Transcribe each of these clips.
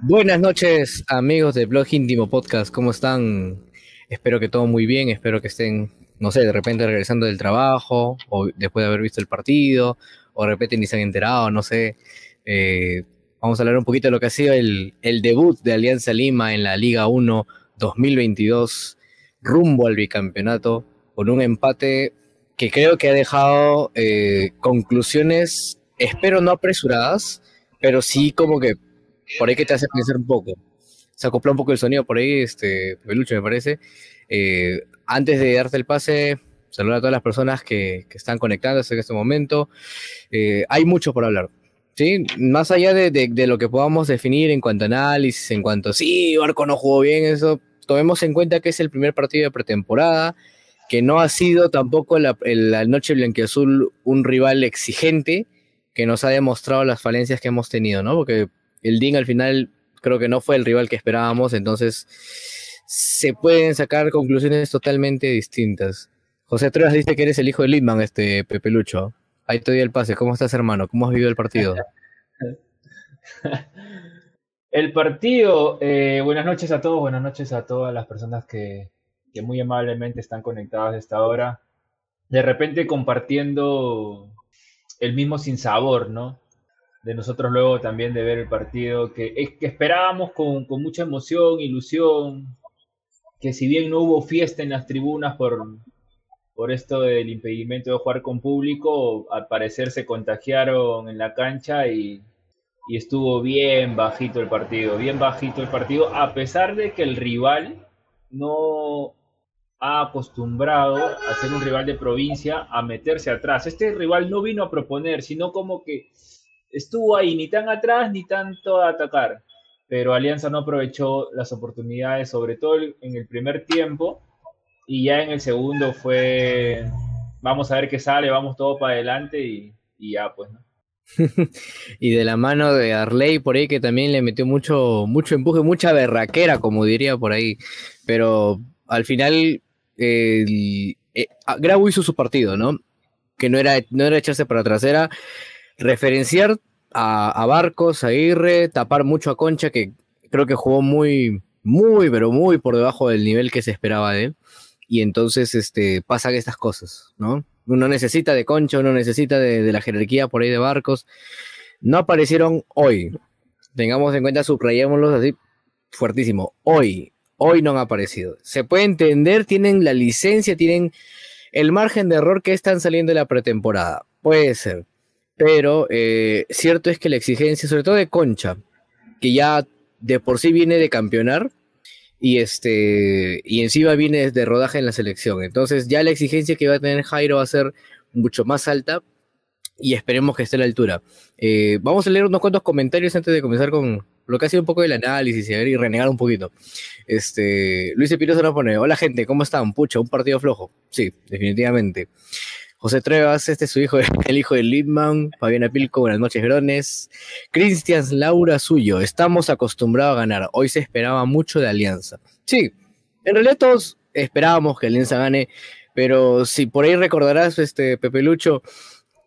Buenas noches, amigos de Blog Íntimo Podcast. ¿Cómo están? Espero que todo muy bien. Espero que estén, no sé, de repente regresando del trabajo o después de haber visto el partido o de repente ni se han enterado, no sé. Eh, vamos a hablar un poquito de lo que ha sido el, debut de Alianza Lima en la Liga 1 2022 rumbo al bicampeonato con un empate que creo que ha dejado eh, conclusiones, espero no apresuradas, pero sí como que por ahí que te hace pensar un poco. Se acopla un poco el sonido por ahí, este, peluche me parece. Eh, antes de darte el pase, saludar a todas las personas que, que están conectándose en este momento. Eh, hay mucho por hablar. ¿sí? Más allá de, de, de, lo que podamos definir en cuanto a análisis, en cuanto a sí, Barco no jugó bien, eso, tomemos en cuenta que es el primer partido de pretemporada, que no ha sido tampoco la, la noche blanquiazul un rival exigente, que nos ha demostrado las falencias que hemos tenido, ¿no? Porque el DIN al final creo que no fue el rival que esperábamos, entonces se pueden sacar conclusiones totalmente distintas. José Truebas dice que eres el hijo de Lindman, este Pepe Lucho. Ahí te doy el pase. ¿Cómo estás, hermano? ¿Cómo has vivido el partido? el partido, eh, buenas noches a todos, buenas noches a todas las personas que, que muy amablemente están conectadas a esta hora. De repente compartiendo el mismo sinsabor, ¿no? De nosotros luego también de ver el partido, que, que esperábamos con, con, mucha emoción, ilusión, que si bien no hubo fiesta en las tribunas por, por esto del impedimento de jugar con público, al parecer se contagiaron en la cancha y, y estuvo bien bajito el partido, bien bajito el partido, a pesar de que el rival no ha acostumbrado a ser un rival de provincia a meterse atrás. Este rival no vino a proponer, sino como que estuvo ahí ni tan atrás ni tanto a atacar, pero Alianza no aprovechó las oportunidades, sobre todo en el primer tiempo, y ya en el segundo fue, vamos a ver qué sale, vamos todo para adelante y, ya pues, ¿no? y de la mano de Arley por ahí que también le metió mucho, mucho empuje, mucha berraquera, como diría por ahí. Pero al final eh, Grau hizo su partido, ¿no? Que no era, no era echarse para atrás, era referenciar a, Barcos, a Irre, tapar mucho a Concha, que creo que jugó muy, muy, pero muy por debajo del nivel que se esperaba de él. Y entonces este, pasan estas cosas, ¿no? Uno necesita de Concha, uno necesita de, de la jerarquía por ahí de Barcos. No aparecieron hoy. Tengamos en cuenta, subrayémoslos así fuertísimo. Hoy, hoy no han aparecido. Se puede entender, tienen la licencia, tienen el margen de error que están saliendo de la pretemporada. Puede ser pero eh, cierto es que la exigencia, sobre todo de Concha, que ya de por sí viene de campeonar y este y encima viene de rodaje en la selección. Entonces ya la exigencia que va a tener Jairo va a ser mucho más alta y esperemos que esté a la altura. Eh, vamos a leer unos cuantos comentarios antes de comenzar con lo que ha sido un poco del análisis y, y renegar un poquito. Este, Luis Epirosa nos pone, hola gente, ¿cómo están? Pucha, un partido flojo. Sí, definitivamente. José Trevas, este es su hijo, el hijo de Lindman, Fabiana Pilco, buenas noches, Grones. Cristian Laura Suyo, estamos acostumbrados a ganar. Hoy se esperaba mucho de Alianza. Sí, en realidad todos esperábamos que Alianza gane, pero si por ahí recordarás, este Pepe Lucho,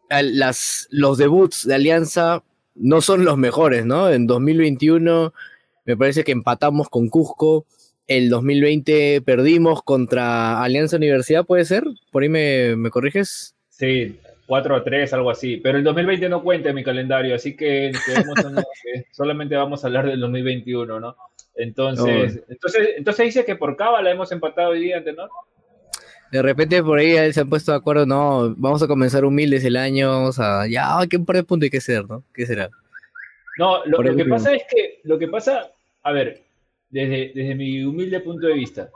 las, los debuts de Alianza no son los mejores, ¿no? En 2021 me parece que empatamos con Cusco, el 2020 perdimos contra Alianza Universidad, ¿puede ser? ¿Por ahí me, me corriges? Sí, 4 a 3, algo así. Pero el 2020 no cuenta en mi calendario, así que, solamente vamos a hablar del 2021, ¿no? Entonces, oh. entonces, entonces dice que por cábala hemos empatado hoy día, ¿no? De repente por ahí se han puesto de acuerdo, no, vamos a comenzar humildes el año, vamos a, ya, ¿qué un par de puntos hay que hacer, ¿no? ¿Qué será? No, lo, lo que pasa es que, lo que pasa, a ver, desde, desde mi humilde punto de vista,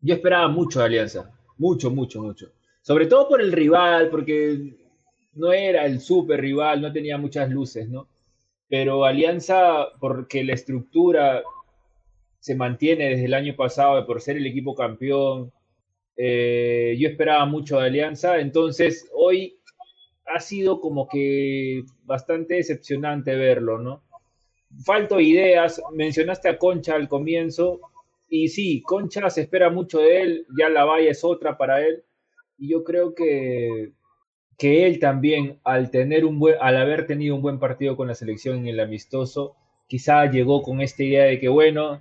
yo esperaba mucho de Alianza, mucho, mucho, mucho. Sobre todo por el rival, porque no era el super rival, no tenía muchas luces, ¿no? Pero Alianza, porque la estructura se mantiene desde el año pasado por ser el equipo campeón, eh, yo esperaba mucho de Alianza, entonces hoy ha sido como que bastante decepcionante verlo, ¿no? Falto ideas. Mencionaste a Concha al comienzo. Y sí, Concha se espera mucho de él. Ya la valla es otra para él. Y yo creo que, que él también, al, tener un buen, al haber tenido un buen partido con la selección en el amistoso, quizá llegó con esta idea de que, bueno,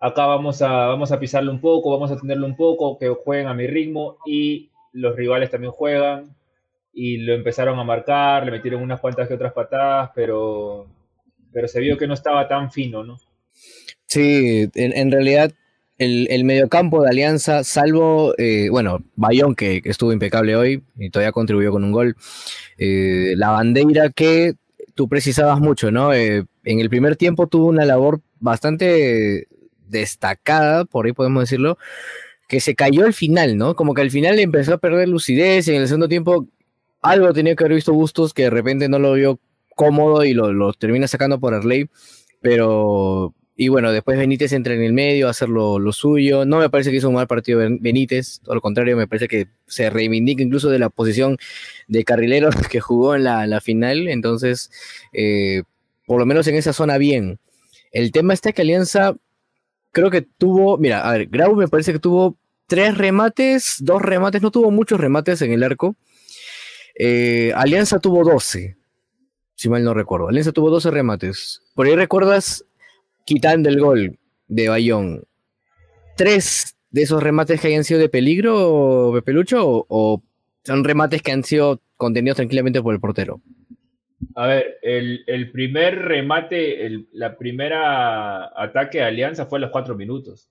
acá vamos a, vamos a pisarlo un poco, vamos a tenerlo un poco, que jueguen a mi ritmo y los rivales también juegan y lo empezaron a marcar, le metieron unas cuantas que otras patadas, pero, pero se vio que no estaba tan fino, ¿no? Sí, en, realidad el, el, mediocampo de Alianza, salvo, eh, bueno, Bayón, que, estuvo impecable hoy y todavía contribuyó con un gol, eh, la bandera que tú precisabas mucho, ¿no? Eh, en el primer tiempo tuvo una labor bastante destacada, por ahí podemos decirlo, que se cayó al final, ¿no? Como que al final empezó a perder lucidez, y en el segundo tiempo algo tenía que haber visto Bustos que de repente no lo vio cómodo y lo, termina sacando por Arley, pero y bueno, después Benítez entra en el medio a hacer lo, suyo. No me parece que hizo un mal partido Benítez, lo contrario, me parece que se reivindica incluso de la posición de carrilero que jugó en la, final. Entonces, eh, por lo menos en esa zona, bien. El tema está que Alianza creo que tuvo, mira, a ver, Grau me parece que tuvo tres remates, dos remates, no tuvo muchos remates en el arco. Eh, Alianza tuvo 12, si mal no recuerdo. Alianza tuvo 12 remates. Por ahí recuerdas, quitando el gol de Bayón, tres de esos remates que hayan sido de peligro, Pepelucho, o, son remates que han sido contenidos tranquilamente por el portero. A ver, el, primer remate, el, la primera ataque de Alianza fue a los cuatro minutos.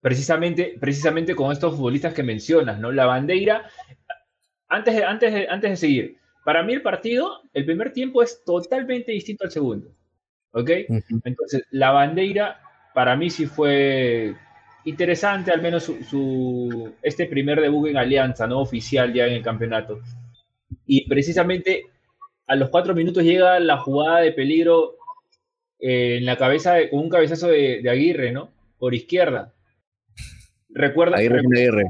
Precisamente, precisamente con estos futbolistas que mencionas, ¿no? La bandera, antes antes, antes de seguir, para mí el partido, el primer tiempo es totalmente distinto al segundo. ¿Ok? Entonces, la bandera, para mí sí fue interesante, al menos su, este primer debut en Alianza, ¿no? Oficial ya en el campeonato. Y precisamente a los cuatro minutos llega la jugada de peligro eh, en la cabeza, con un cabezazo de, Aguirre, ¿no? Por izquierda. Recuerda, Aguirre,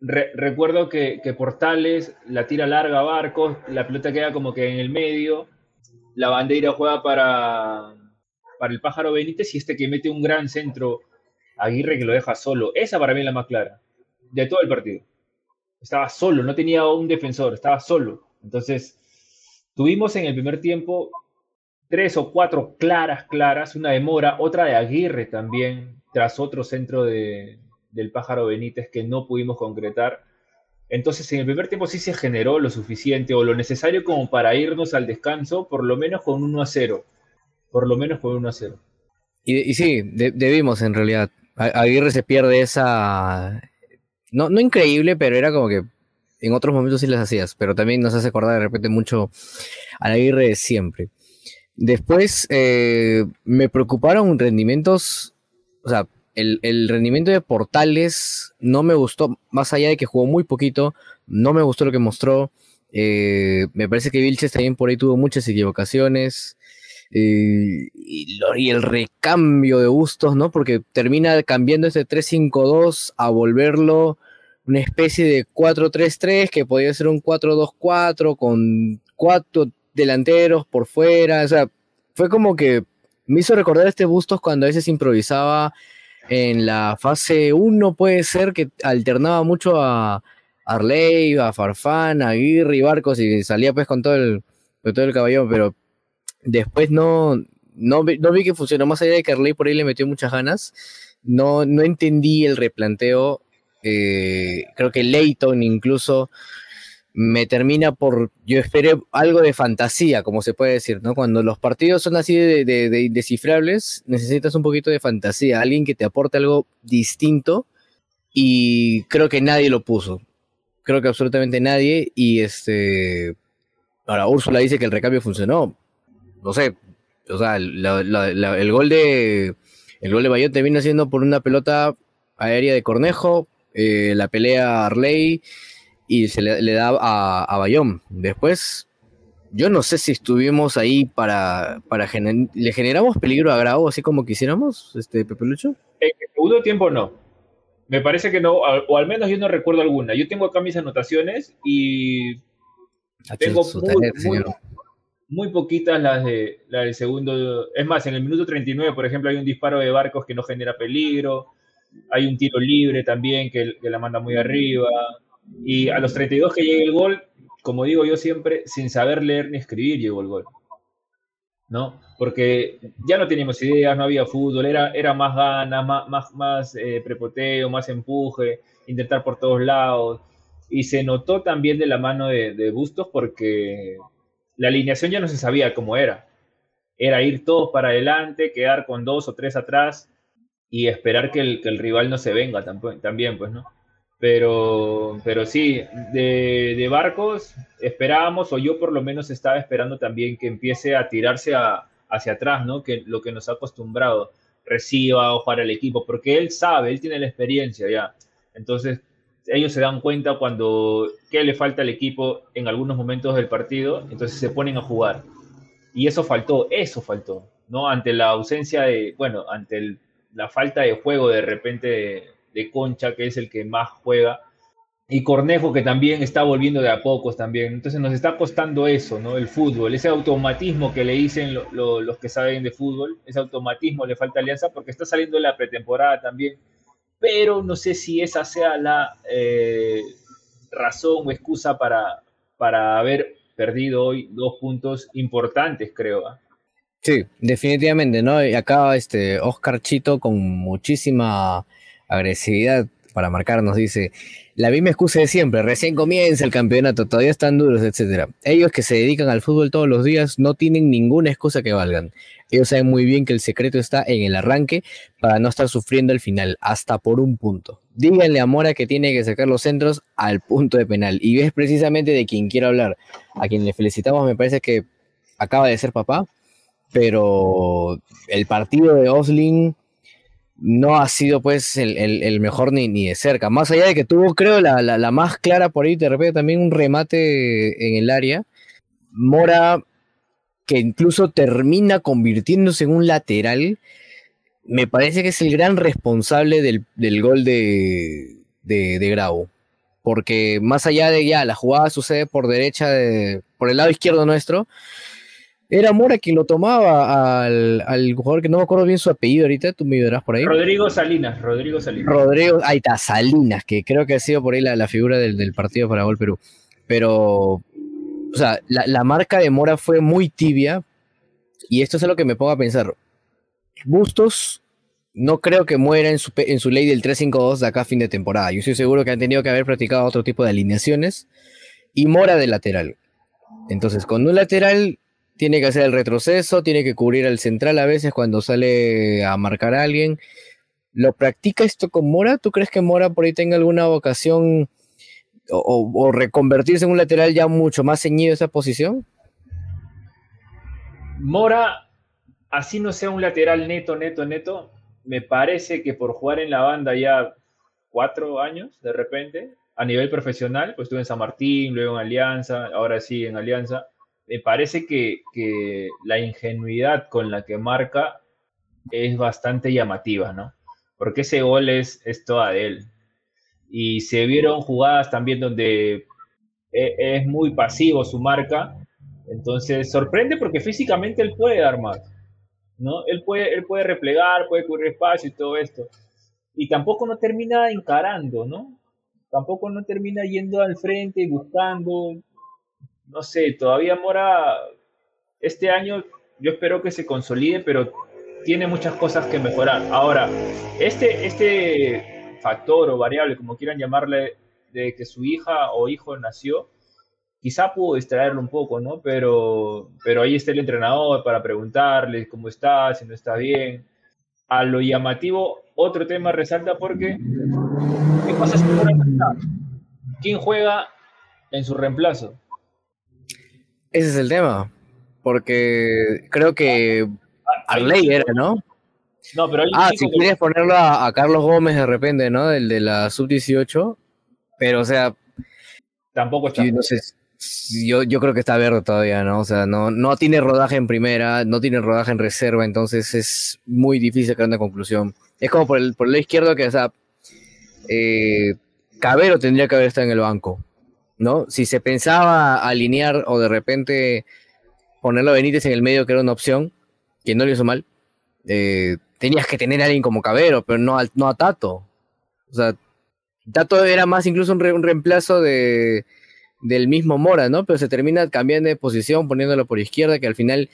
recuerdo que, Portales la tira larga a Barcos, la pelota queda como que en el medio, la bandera juega para, para el pájaro Benítez y este que mete un gran centro, Aguirre que lo deja solo. Esa para mí es la más clara de todo el partido. Estaba solo, no tenía un defensor, estaba solo. Entonces, Tuvimos en el primer tiempo tres o cuatro claras, claras, una de Mora, otra de Aguirre también, tras otro centro de, del pájaro Benítez que no pudimos concretar. Entonces, en el primer tiempo sí se generó lo suficiente o lo necesario como para irnos al descanso, por lo menos con 1 a 0. Por lo menos con 1 a 0. Y, sí, debimos en realidad. Aguirre se pierde esa. No, no increíble, pero era como que en otros momentos sí las hacías, pero también nos hace acordar de repente mucho a Aguirre de siempre. Después eh, me preocuparon rendimientos, o sea, el, rendimiento de Portales no me gustó, más allá de que jugó muy poquito, no me gustó lo que mostró. Eh, me parece que Vilches también por ahí tuvo muchas equivocaciones. Eh, y, y, el recambio de gustos, ¿no? Porque termina cambiando este 3-5-2 a volverlo una especie de 4-3-3 que podía ser un 4-2-4 con cuatro delanteros por fuera. O sea, fue como que me hizo recordar este Bustos cuando a veces improvisaba en la fase 1, puede ser que alternaba mucho a Arley, a Farfán, a Aguirre y Barcos y salía pues con todo el, todo el caballón, pero después no, no, no vi que funcionó más allá de que Arley por ahí le metió muchas ganas. No, no entendí el replanteo eh, creo que Leighton incluso me termina por, yo esperé algo de fantasía, como se puede decir, ¿no? Cuando los partidos son así de, de, indescifrables, necesitas un poquito de fantasía, alguien que te aporte algo distinto y creo que nadie lo puso, creo que absolutamente nadie y este, ahora Úrsula dice que el recambio funcionó, no sé, o sea, el gol de, el gol de termina siendo por una pelota aérea de Cornejo, eh, la pelea Arley y se le, da a, Bayón. Después, yo no sé si estuvimos ahí para, para ¿le generamos peligro a Grau así como quisiéramos, este Pepe Lucho? En el segundo tiempo no. Me parece que no, o al menos yo no recuerdo alguna. Yo tengo acá mis anotaciones y tengo muy, muy, poquitas las, de, las del segundo. Es más, en el minuto 39, por ejemplo, hay un disparo de barcos que no genera peligro hay un tiro libre también que, la manda muy arriba. Y a los 32 que llega el gol, como digo yo siempre, sin saber leer ni escribir, llegó el gol. ¿no? Porque ya no teníamos ideas, no había fútbol, era, era más ganas, más, más, más eh, prepoteo, más empuje, intentar por todos lados. Y se notó también de la mano de, Bustos porque la alineación ya no se sabía cómo era. Era ir todos para adelante, quedar con dos o tres atrás y esperar que el, que el rival no se venga también, pues, ¿no? Pero, pero sí, de, de, Barcos esperábamos, o yo por lo menos estaba esperando también que empiece a tirarse hacia atrás, ¿no? Que lo que nos ha acostumbrado, reciba o para el equipo, porque él sabe, él tiene la experiencia ya. Entonces, ellos se dan cuenta cuando qué le falta al equipo en algunos momentos del partido, entonces se ponen a jugar. Y eso faltó, eso faltó, ¿no? Ante la ausencia de, bueno, ante la falta de juego de repente de Concha, que es el que más juega, y Cornejo, que también está volviendo de a pocos también. Entonces nos está costando eso, ¿no? El fútbol, ese automatismo que le dicen los que saben de fútbol, ese automatismo le falta Alianza porque está saliendo la pretemporada también, pero no sé si esa sea la eh, razón o excusa para, para haber perdido hoy dos puntos importantes, creo. ¿ah? Sí, definitivamente, ¿no? Y acá este Oscar Chito con muchísima agresividad para marcarnos, dice, la misma excusa de siempre, recién comienza el campeonato, todavía están duros, etc. Ellos que se dedican al fútbol todos los días no tienen ninguna excusa que valgan. Ellos saben muy bien que el secreto está en el arranque para no estar sufriendo al final, hasta por un punto. Díganle a Mora que tiene que sacar los centros al punto de penal. Y ves precisamente de quien quiero hablar. A quien le felicitamos, me parece que acaba de ser papá, pero el partido de Osling no ha sido pues el, mejor ni, ni, de cerca. Más allá de que tuvo, creo, la, la, más clara por ahí, de repente también un remate en el área. Mora, que incluso termina convirtiéndose en un lateral, me parece que es el gran responsable del, gol de, de, de, Grau. Porque más allá de ya, la jugada sucede por derecha, de, por el lado izquierdo nuestro, era Mora quien lo tomaba al, jugador que no me acuerdo bien su apellido ahorita, tú me verás por ahí. Rodrigo Salinas, Rodrigo Salinas. Rodrigo, ahí está, Salinas, que creo que ha sido por ahí la, figura del, partido para Gol Perú. Pero, o sea, la, marca de Mora fue muy tibia y esto es lo que me pongo a pensar. Bustos no creo que muera en su, en su ley del 3-5-2 de acá a fin de temporada. Yo estoy seguro que han tenido que haber practicado otro tipo de alineaciones y Mora de lateral. Entonces, con un lateral tiene que hacer el retroceso, tiene que cubrir al central a veces cuando sale a marcar a alguien. ¿Lo practica esto con Mora? ¿Tú crees que Mora por ahí tenga alguna vocación o, reconvertirse en un lateral ya mucho más ceñido esa posición? Mora, así no sea un lateral neto, neto, neto, me parece que por jugar en la banda ya cuatro años de repente, a nivel profesional, pues estuve en San Martín, luego en Alianza, ahora sí en Alianza me parece que, la ingenuidad con la que marca es bastante llamativa, ¿no? Porque ese gol es, es toda de él. Y se vieron jugadas también donde e, es muy pasivo su marca. Entonces sorprende porque físicamente él puede dar más. ¿no? Él puede, él puede replegar, puede cubrir espacio y todo esto. Y tampoco no termina encarando, ¿no? Tampoco no termina yendo al frente y buscando no sé, todavía Mora, este año yo espero que se consolide, pero tiene muchas cosas que mejorar. Ahora, este, este factor o variable, como quieran llamarle, de que su hija o hijo nació, quizá pudo distraerlo un poco, ¿no? Pero, pero ahí está el entrenador para preguntarle cómo está, si no está bien. A lo llamativo, otro tema resalta porque ¿qué si ¿Quién juega en su reemplazo? Ese es el tema. Porque creo que Arley era, ¿no? No, pero ah, si quieres ponerlo a, Carlos Gómez de repente, ¿no? Del de la sub-18. Pero, o sea. Tampoco está. Yo, yo, yo, creo que está verde todavía, ¿no? O sea, no, no tiene rodaje en primera, no tiene rodaje en reserva, entonces es muy difícil crear una conclusión. Es como por el, por el lado izquierdo que, o sea, eh, Cabero tendría que haber estado en el banco. ¿No? Si se pensaba alinear o de repente ponerlo a Benítez en el medio, que era una opción, que no le hizo mal, eh, tenías que tener a alguien como Cabero, pero no a, no a Tato. O sea, Tato era más incluso un, reemplazo de, del mismo Mora, ¿no? Pero se termina cambiando de posición, poniéndolo por izquierda, que al final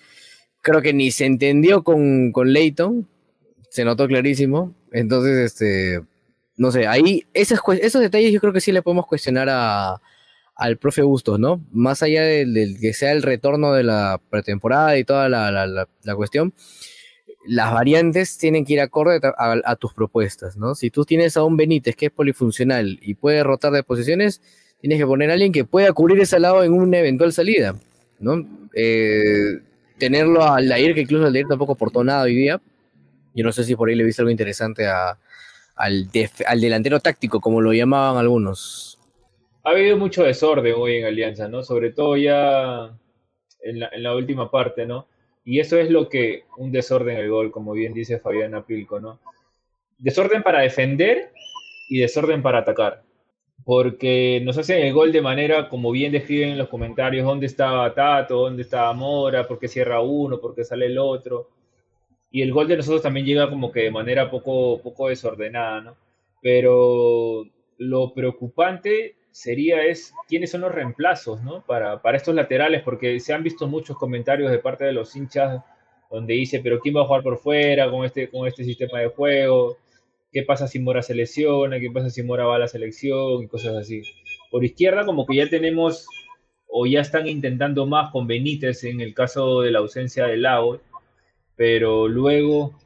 creo que ni se entendió con, con Leighton, se notó clarísimo. Entonces, este, no sé, ahí esos, esos detalles yo creo que sí le podemos cuestionar a, al profe Bustos, ¿no? Más allá del, que sea el retorno de la pretemporada y toda la, la, cuestión, las variantes tienen que ir acorde a, tus propuestas, ¿no? Si tú tienes a un Benítez que es polifuncional y puede rotar de posiciones, tienes que poner a alguien que pueda cubrir ese lado en una eventual salida, ¿no? Eh, tenerlo al Lair, que incluso Aldair tampoco aportó nada hoy día. Yo no sé si por ahí le viste algo interesante al, al delantero táctico, como lo llamaban algunos ha habido mucho desorden hoy en Alianza, ¿no? Sobre todo ya en la, última parte, ¿no? Y eso es lo que un desorden en el gol, como bien dice Fabiana Pilco, ¿no? Desorden para defender y desorden para atacar. Porque nos hacen el gol de manera, como bien describen en los comentarios, dónde estaba Tato, dónde estaba Mora, por qué cierra uno, por qué sale el otro. Y el gol de nosotros también llega como que de manera poco, poco desordenada, ¿no? Pero lo preocupante sería es quiénes son los reemplazos ¿no? para, para estos laterales, porque se han visto muchos comentarios de parte de los hinchas donde dice, pero ¿quién va a jugar por fuera con este, con este sistema de juego? ¿Qué pasa si Mora se lesiona? ¿Qué pasa si Mora va a la selección? Y cosas así. Por izquierda como que ya tenemos o ya están intentando más con Benítez en el caso de la ausencia de Lago, pero luego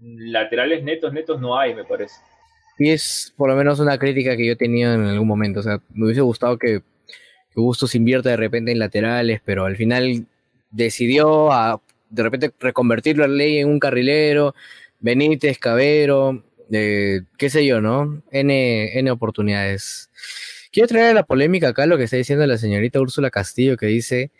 laterales netos, netos no hay, me parece. Y es por lo menos una crítica que yo tenía en algún momento. O sea, me hubiese gustado que, que se invierta de repente en laterales, pero al final decidió a, de repente reconvertirlo a Ley en un carrilero, Benítez, Cabero, eh, qué sé yo, ¿no? N, N oportunidades. Quiero traer la polémica acá lo que está diciendo la señorita Úrsula Castillo, que dice,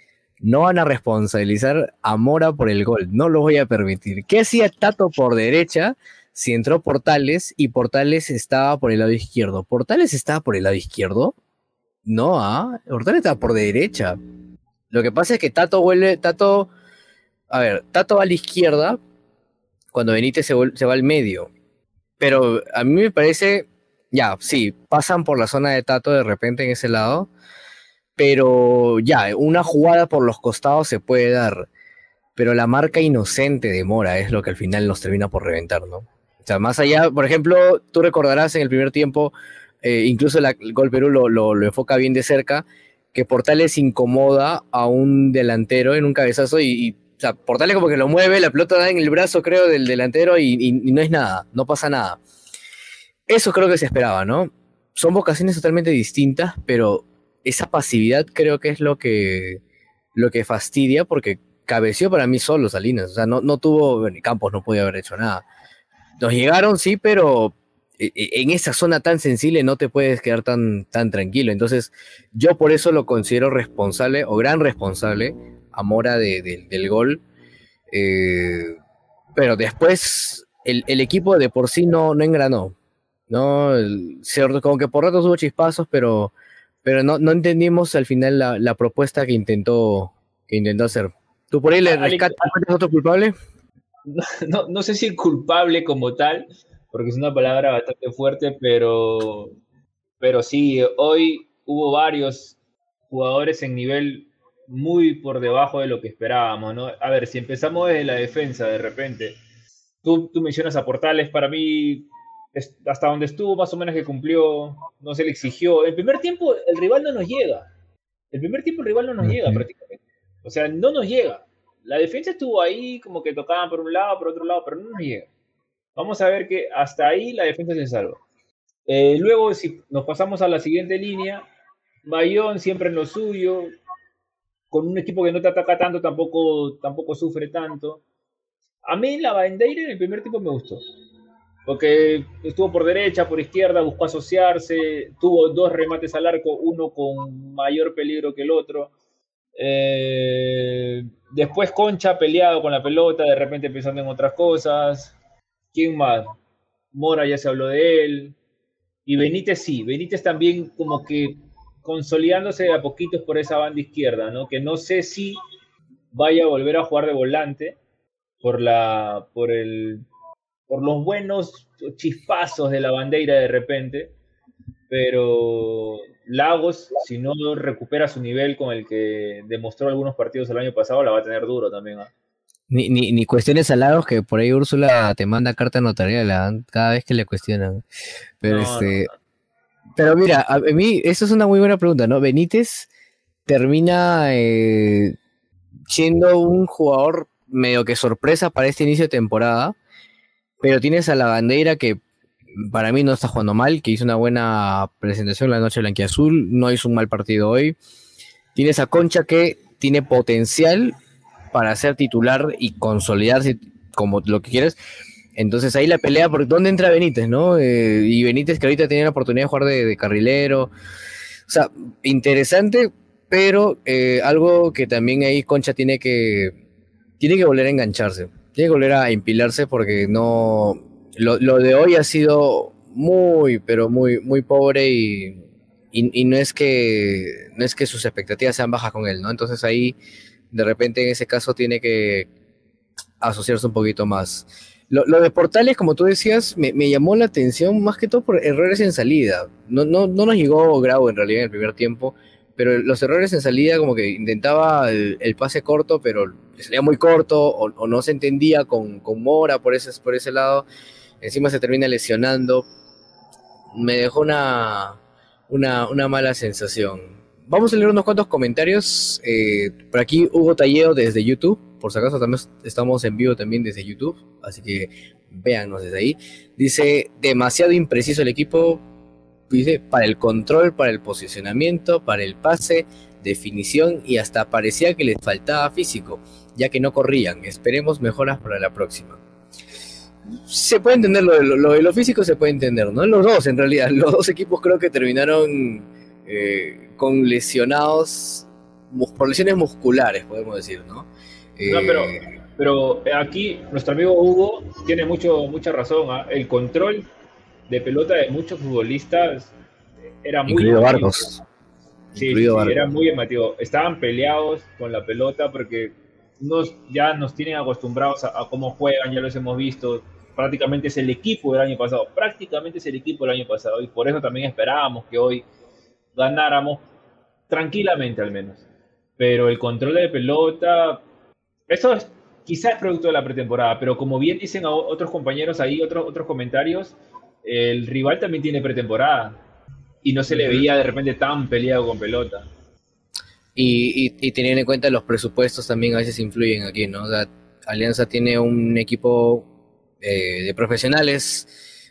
no van a responsabilizar a Mora por el gol, no lo voy a permitir. ¿Qué hacía Tato por derecha? Si entró Portales y Portales estaba por el lado izquierdo. ¿Portales estaba por el lado izquierdo? No, ¿ah? Portales estaba por derecha. Lo que pasa es que Tato vuelve, Tato, a ver, Tato va a la izquierda cuando Benítez se, se va al medio. Pero a mí me parece, ya, sí, pasan por la zona de Tato de repente en ese lado, pero ya, una jugada por los costados se puede dar. Pero la marca inocente de Mora es lo que al final nos termina por reventar, ¿no? O sea, más allá, por ejemplo, tú recordarás en el primer tiempo, eh, incluso el gol Perú lo, enfoca bien de cerca, que Portales incomoda a un delantero en un cabezazo y, o sea, Portales como que lo mueve, la pelota da en el brazo, creo, del delantero y, no es nada, no pasa nada. Eso creo que se esperaba, ¿no? Son vocaciones totalmente distintas, pero esa pasividad creo que es lo que, lo que fastidia porque cabeció para mí solo Salinas, o sea, no, no tuvo, Campos no podía haber hecho nada. Nos llegaron, sí, pero eh, eh, en esa zona tan sensible no te puedes quedar tan, tan tranquilo. Entonces, yo por eso lo considero responsable o gran responsable a Mora del gol. Eh, pero después el, equipo de por sí no, no engranó. ¿no? como que por ratos hubo chispazos, pero, pero no, no entendimos al final la, propuesta que intentó, que intentó hacer. ¿Tú por ahí le rescatas otro culpable? no, no sé si culpable como tal, porque es una palabra bastante fuerte, pero, pero sí, hoy hubo varios jugadores en nivel muy por debajo de lo que esperábamos, ¿no? A ver, si empezamos desde la defensa de repente, tú, tú mencionas a Portales, para mí, hasta donde estuvo más o menos que cumplió, no se le exigió. El primer tiempo el rival no nos llega. El primer tiempo el rival no nos llega prácticamente. O sea, no nos llega la defensa estuvo ahí, como que tocaban por un lado, por otro lado, pero no nos llega. Vamos a ver que hasta ahí la defensa se salva. Eh, luego, si nos pasamos a la siguiente línea, Bayón siempre en lo suyo, con un equipo que no te ataca tanto, tampoco, tampoco sufre tanto. A mí la Bandeira en el primer tiempo me gustó, porque estuvo por derecha, por izquierda, buscó asociarse, tuvo dos remates al arco, uno con mayor peligro que el otro. Eh, después Concha peleado con la pelota, de repente pensando en otras cosas. ¿Quién más? Mora ya se habló de él. Y Benítez sí, Benítez también como que consolidándose de a poquitos por esa banda izquierda, ¿no? Que no sé si vaya a volver a jugar de volante por la por el por los buenos chispazos de la bandera de repente, pero Lagos, si no recupera su nivel con el que demostró algunos partidos el año pasado, la va a tener duro también. ¿ah? Ni, ni, ni cuestiones alados que por ahí Úrsula te manda carta notarial cada vez que le cuestionan. Pero este. Pero mira, a mí, eso es una muy buena pregunta, ¿no? Benítez termina eh, siendo un jugador medio que sorpresa para este inicio de temporada, pero tienes a la bandera que para mí no está jugando mal, que hizo una buena presentación la noche blanquiazul, no hizo un mal partido hoy. Tienes a Concha que tiene potencial para ser titular y consolidarse como lo que quieres. Entonces ahí la pelea, por dónde entra Benítez, ¿no? Eh, y Benítez que ahorita tiene la oportunidad de jugar de, carrilero. O sea, interesante, pero eh, algo que también ahí Concha tiene que, tiene que volver a engancharse. Tiene que volver a empilarse porque no, lo, de hoy ha sido muy, pero muy, muy pobre y, y, no es que no es que sus expectativas sean bajas con él, ¿no? Entonces ahí, de repente, en ese caso tiene que asociarse un poquito más. Lo, de Portales, como tú decías, me, llamó la atención más que todo por errores en salida. No, no, no nos llegó Grau en realidad en el primer tiempo, pero los errores en salida como que intentaba el, pase corto, pero salía muy corto o, no se entendía con, con Mora por ese, por ese lado encima se termina lesionando. Me dejó una, una, mala sensación. Vamos a leer unos cuantos comentarios. Eh, por aquí Hugo Talleo desde YouTube. Por si acaso también estamos en vivo también desde YouTube. Así que véannos desde ahí. Dice, demasiado impreciso el equipo. Dice, para el control, para el posicionamiento, para el pase, definición y hasta parecía que les faltaba físico, ya que no corrían. Esperemos mejoras para la próxima se puede entender lo de lo, físico, se puede entender, ¿no? Los dos, en realidad. Los dos equipos creo que terminaron eh, con lesionados, por lesiones musculares, podemos decir, ¿no? no, pero, eh, pero aquí nuestro amigo Hugo tiene mucho, mucha razón. ¿ah? El control de pelota de muchos futbolistas era muy. Incluido Barcos. Sí, sí, era muy llamativo. Estaban peleados con la pelota porque nos, ya nos tienen acostumbrados a, cómo juegan, ya los hemos visto. Prácticamente es el equipo del año pasado, prácticamente es el equipo del año pasado y por eso también esperábamos que hoy ganáramos tranquilamente al menos. Pero el control de pelota, eso es, quizás es producto de la pretemporada, pero como bien dicen otros compañeros ahí, otros, otros comentarios, el rival también tiene pretemporada y no se le veía de repente tan peleado con pelota. Y, y, teniendo en cuenta los presupuestos también a veces influyen aquí, ¿no? Alianza tiene un equipo eh, de profesionales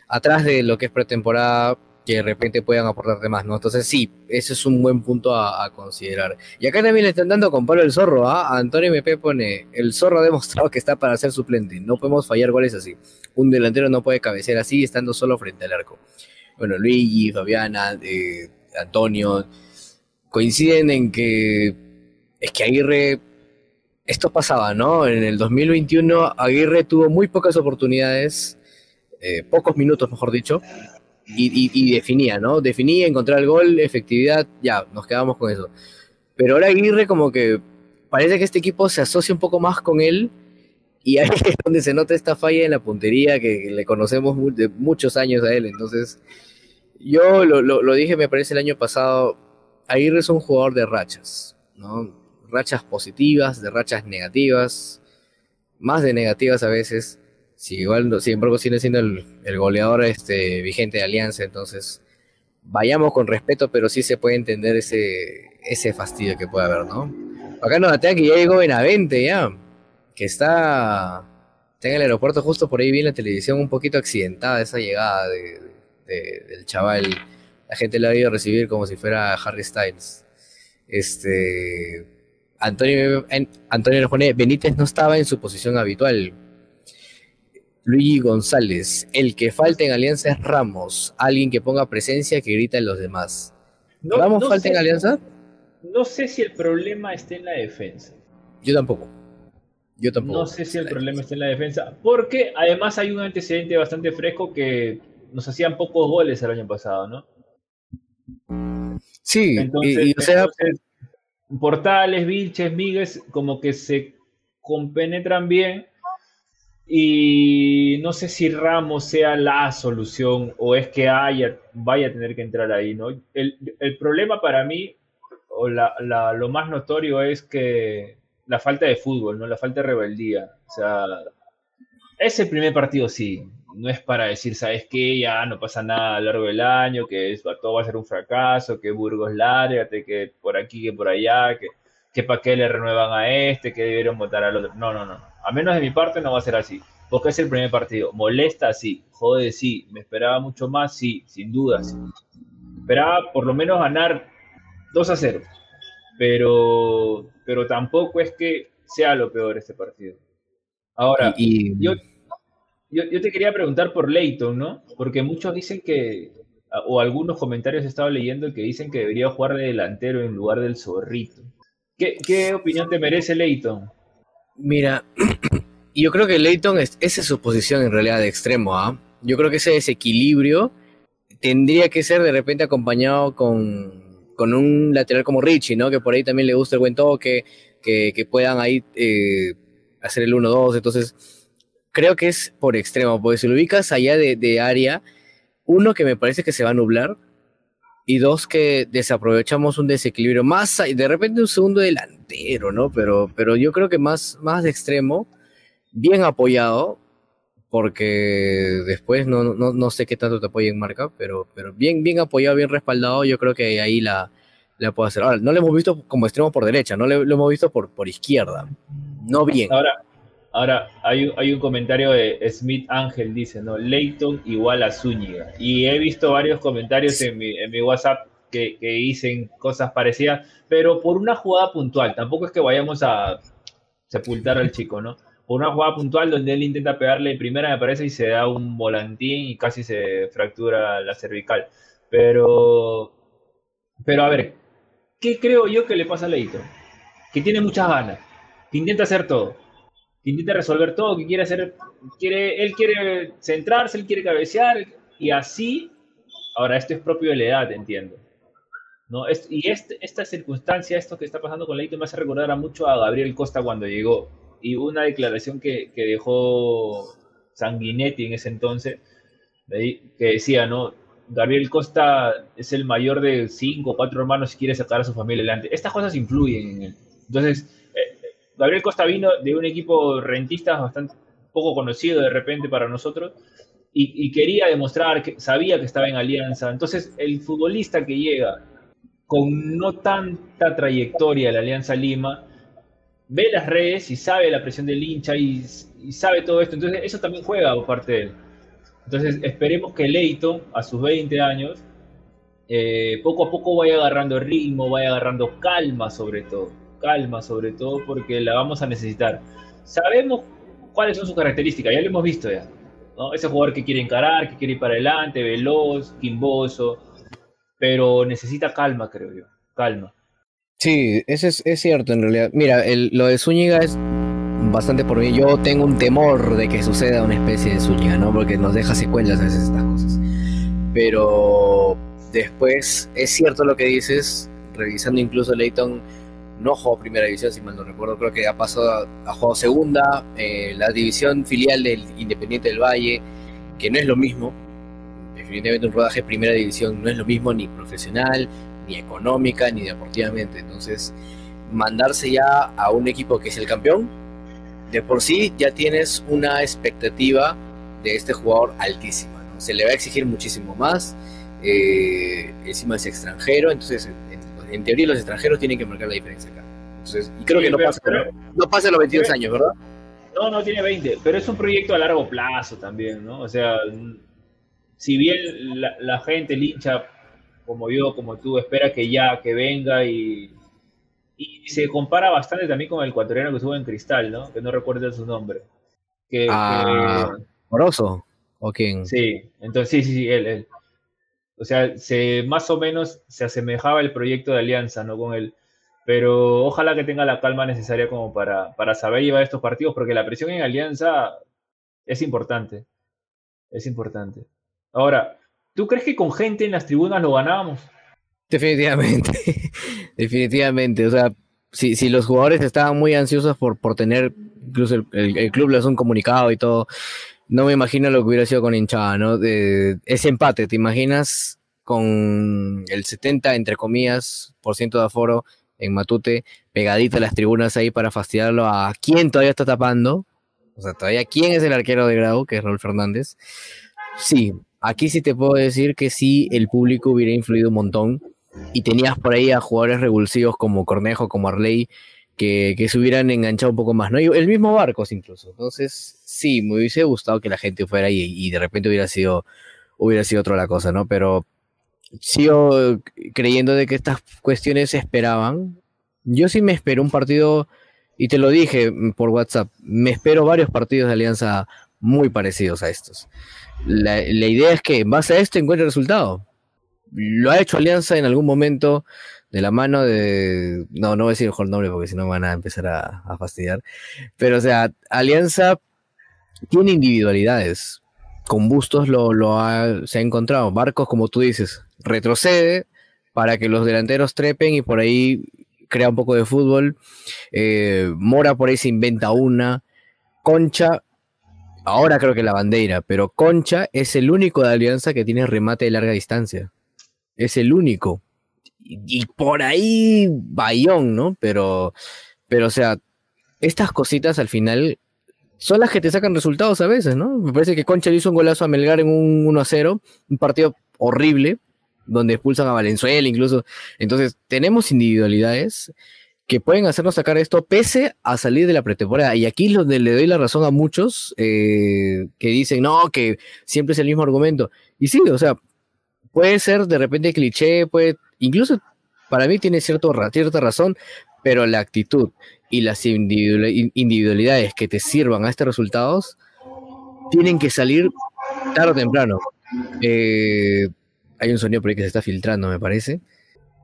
atrás de lo que es pretemporada que de repente puedan aportarte más, ¿no? Entonces sí, ese es un buen punto a, considerar. Y acá también le están dando con Pablo el Zorro, ¿ah? Antonio MP pone, el Zorro ha demostrado que está para ser suplente, no podemos fallar goles así. Un delantero no puede cabecear así estando solo frente al arco. Bueno, Luigi, Fabiana, eh, Antonio, coinciden en que es que Aguirre, esto pasaba, ¿no? En el 2021 Aguirre tuvo muy pocas oportunidades, eh, pocos minutos, mejor dicho, y, definía, ¿no? Definía, encontrar el gol, efectividad, ya, nos quedamos con eso. Pero ahora Aguirre como que parece que este equipo se asocia un poco más con él y ahí es donde se nota esta falla en la puntería que, le conocemos de muchos años a él. Entonces, yo lo, lo dije, me parece, el año pasado, Aguirre es un jugador de rachas, ¿no? Rachas positivas, de rachas negativas, más de negativas a veces. Si igual, sin embargo, sigue siendo el, goleador este, vigente de Alianza, entonces vayamos con respeto, pero sí se puede entender ese, ese fastidio que puede haber, ¿no? Acá nos atea que ya llegó Benavente, ya, que está, está en el aeropuerto justo por ahí vi en la televisión un poquito accidentada esa llegada del chaval la gente la ha ido a recibir como si fuera Harry Styles. Este, Antonio, Antonio pone, Benítez no estaba en su posición habitual. Luigi González, el que falta en Alianza es Ramos, alguien que ponga presencia que grita en los demás. ¿Ramos falta en Alianza? No sé si el problema está en la defensa. Yo tampoco. Yo tampoco. No sé si el problema está en la defensa, porque además hay un antecedente bastante fresco que nos hacían pocos goles el año pasado, ¿no? Sí, y, o sea, Portales, Vilches, Migues, como que se compenetran bien. Y no sé si Ramos sea la solución o es que haya, vaya a tener que entrar ahí, ¿no? El, problema para mí, o lo más notorio es que la falta de fútbol, ¿no? La falta de rebeldía. O sea, ese primer partido sí, no es para decir, ¿sabes qué? Ya no pasa nada a lo largo del año, que todo va a ser un fracaso, que Burgos lárgate, que por aquí, que por allá, que, que para qué le renuevan a este, que debieron votar al otro. No, no, no. A menos de mi parte no va a ser así. Porque es el primer partido. ¿Molesta? Sí. Jode, sí. ¿Me esperaba mucho más? Sí, sin duda. Sí. Esperaba por lo menos ganar 2 a 0. Pero, pero tampoco es que sea lo peor este partido. Ahora, y, yo, yo, te quería preguntar por Leighton, ¿no? Porque muchos dicen que, o algunos comentarios he estado leyendo que dicen que debería jugar de delantero en lugar del zorrito. ¿Qué, opinión te merece Leighton? Mira, yo creo que Leighton, es, esa es su posición en realidad de extremo, ¿ah? Yo creo que ese desequilibrio tendría que ser de repente acompañado con, un lateral como Richie, ¿no? Que por ahí también le gusta el buen toque, que, que puedan ahí eh, hacer el 1-2. Entonces, creo que es por extremo, porque si lo ubicas allá de, de área, uno que me parece que se va a nublar, y dos que desaprovechamos un desequilibrio más de repente un segundo delantero, ¿no? Pero, pero yo creo que más, más de extremo, bien apoyado, porque después no, no, no sé qué tanto te apoya en marca, pero, pero bien, bien apoyado, bien respaldado, yo creo que ahí la, la puedo hacer. Ahora, no lo hemos visto como extremo por derecha, no lo hemos visto por, por izquierda, no bien. Ahora, Ahora, hay, hay, un comentario de Smith Ángel, dice, ¿no? Leighton igual a Zúñiga. Y he visto varios comentarios en mi, en mi WhatsApp que, que, dicen cosas parecidas, pero por una jugada puntual. Tampoco es que vayamos a sepultar al chico, ¿no? Por una jugada puntual donde él intenta pegarle primera, me parece, y se da un volantín y casi se fractura la cervical. Pero, pero a ver, ¿qué creo yo que le pasa a Leighton? Que tiene muchas ganas, que intenta hacer todo que intenta resolver todo, que quiere hacer, quiere, él quiere centrarse, él quiere cabecear, y así, ahora esto es propio de la edad, entiendo. ¿no? y esta circunstancia, esto que está pasando con Leito, me hace recordar a mucho a Gabriel Costa cuando llegó. Y una declaración que, que dejó Sanguinetti en ese entonces, que decía, ¿no? Gabriel Costa es el mayor de cinco o cuatro hermanos y quiere sacar a su familia adelante. Estas cosas influyen en él. Entonces, Gabriel Costa vino de un equipo rentista bastante poco conocido de repente para nosotros y, quería demostrar que sabía que estaba en alianza. Entonces, el futbolista que llega con no tanta trayectoria de la Alianza Lima, ve las redes y sabe la presión del hincha y, sabe todo esto. Entonces, eso también juega por parte de él. Entonces, esperemos que Leito, a sus 20 años, eh, poco a poco vaya agarrando ritmo, vaya agarrando calma sobre todo calma sobre todo porque la vamos a necesitar. Sabemos cuáles son sus características, ya lo hemos visto ya. ¿no? Ese jugador que quiere encarar, que quiere ir para adelante, veloz, quimboso, pero necesita calma, creo yo, calma. Sí, eso es, cierto en realidad. Mira, lo de Zúñiga es bastante por mí. Yo tengo un temor de que suceda una especie de Zúñiga, ¿no? Porque nos deja secuelas a veces estas cosas. Pero después es cierto lo que dices, revisando incluso Leighton no jugó primera división, si mal no recuerdo, creo que ha pasado a, jugar segunda, eh, la división filial del Independiente del Valle, que no es lo mismo. Definitivamente un rodaje primera división no es lo mismo ni profesional, ni económica, ni deportivamente. Entonces, mandarse ya a un equipo que es el campeón, de por sí ya tienes una expectativa de este jugador altísima. Se le va a exigir muchísimo más. Eh, encima es extranjero, entonces en teoría los extranjeros tienen que marcar la diferencia acá. y creo que no, pasa, no pasa los 22 años, ¿verdad? No, no tiene 20, pero es un proyecto a largo plazo también, ¿no? O sea, si bien la, gente, el hincha, como yo, como tú, espera que ya, que venga y, y se compara bastante también con el ecuatoriano que estuvo en Cristal, ¿no? Que no recuerdo su nombre. Que, ah, Moroso, ¿o quién? Sí, entonces sí, sí, sí, él, él. O sea, se, más o menos se asemejaba el proyecto de alianza, ¿no? Con él. Pero ojalá que tenga la calma necesaria como para, para saber llevar estos partidos, porque la presión en alianza es importante. Es importante. Ahora, ¿tú crees que con gente en las tribunas lo ganábamos? Definitivamente, definitivamente. O sea, si, si, los jugadores estaban muy ansiosos por, por tener, incluso el, el, club les un comunicado y todo, no me imagino lo que hubiera sido con hinchada, ¿no? De, ese empate, ¿te imaginas con el 70, entre comillas, por ciento de aforo en Matute, pegadito a las tribunas ahí para fastidiarlo a quién todavía está tapando? O sea, todavía quién es el arquero de Grau, que es Raúl Fernández. Sí, aquí sí te puedo decir que sí, el público hubiera influido un montón y tenías por ahí a jugadores revulsivos como Cornejo, como Arley, que, se hubieran enganchado un poco más, ¿no? Y el mismo Barcos incluso. Entonces, sí, me hubiese gustado que la gente fuera ahí y de repente hubiera sido, hubiera sido otra la cosa, ¿no? Pero sigo creyendo de que estas cuestiones se esperaban. Yo sí me espero un partido, y te lo dije por WhatsApp, me espero varios partidos de alianza muy parecidos a estos. La, la idea es que en base a esto encuentre resultado. Lo ha hecho Alianza en algún momento de la mano de. No, no voy a decir mejor nombre porque si no van a empezar a, a, fastidiar. Pero, o sea, Alianza tiene individualidades. Con Bustos lo, lo ha, se ha encontrado. Barcos, como tú dices, retrocede para que los delanteros trepen y por ahí crea un poco de fútbol. Eh, Mora por ahí se inventa una. Concha, ahora creo que la bandera, pero Concha es el único de Alianza que tiene remate de larga distancia. Es el único y, por ahí Bayón, ¿no? Pero, pero, o sea, estas cositas al final son las que te sacan resultados a veces, ¿no? Me parece que Concha le hizo un golazo a Melgar en un 1 a 0, un partido horrible, donde expulsan a Valenzuela incluso. Entonces, tenemos individualidades que pueden hacernos sacar esto pese a salir de la pretemporada. Y aquí es donde le doy la razón a muchos eh, que dicen, no, que siempre es el mismo argumento. Y sí, o sea, puede ser de repente cliché, puede incluso para mí tiene cierto, cierta razón, pero la actitud y las individualidades que te sirvan a estos resultados tienen que salir tarde o temprano. Eh, hay un sonido por ahí que se está filtrando, me parece.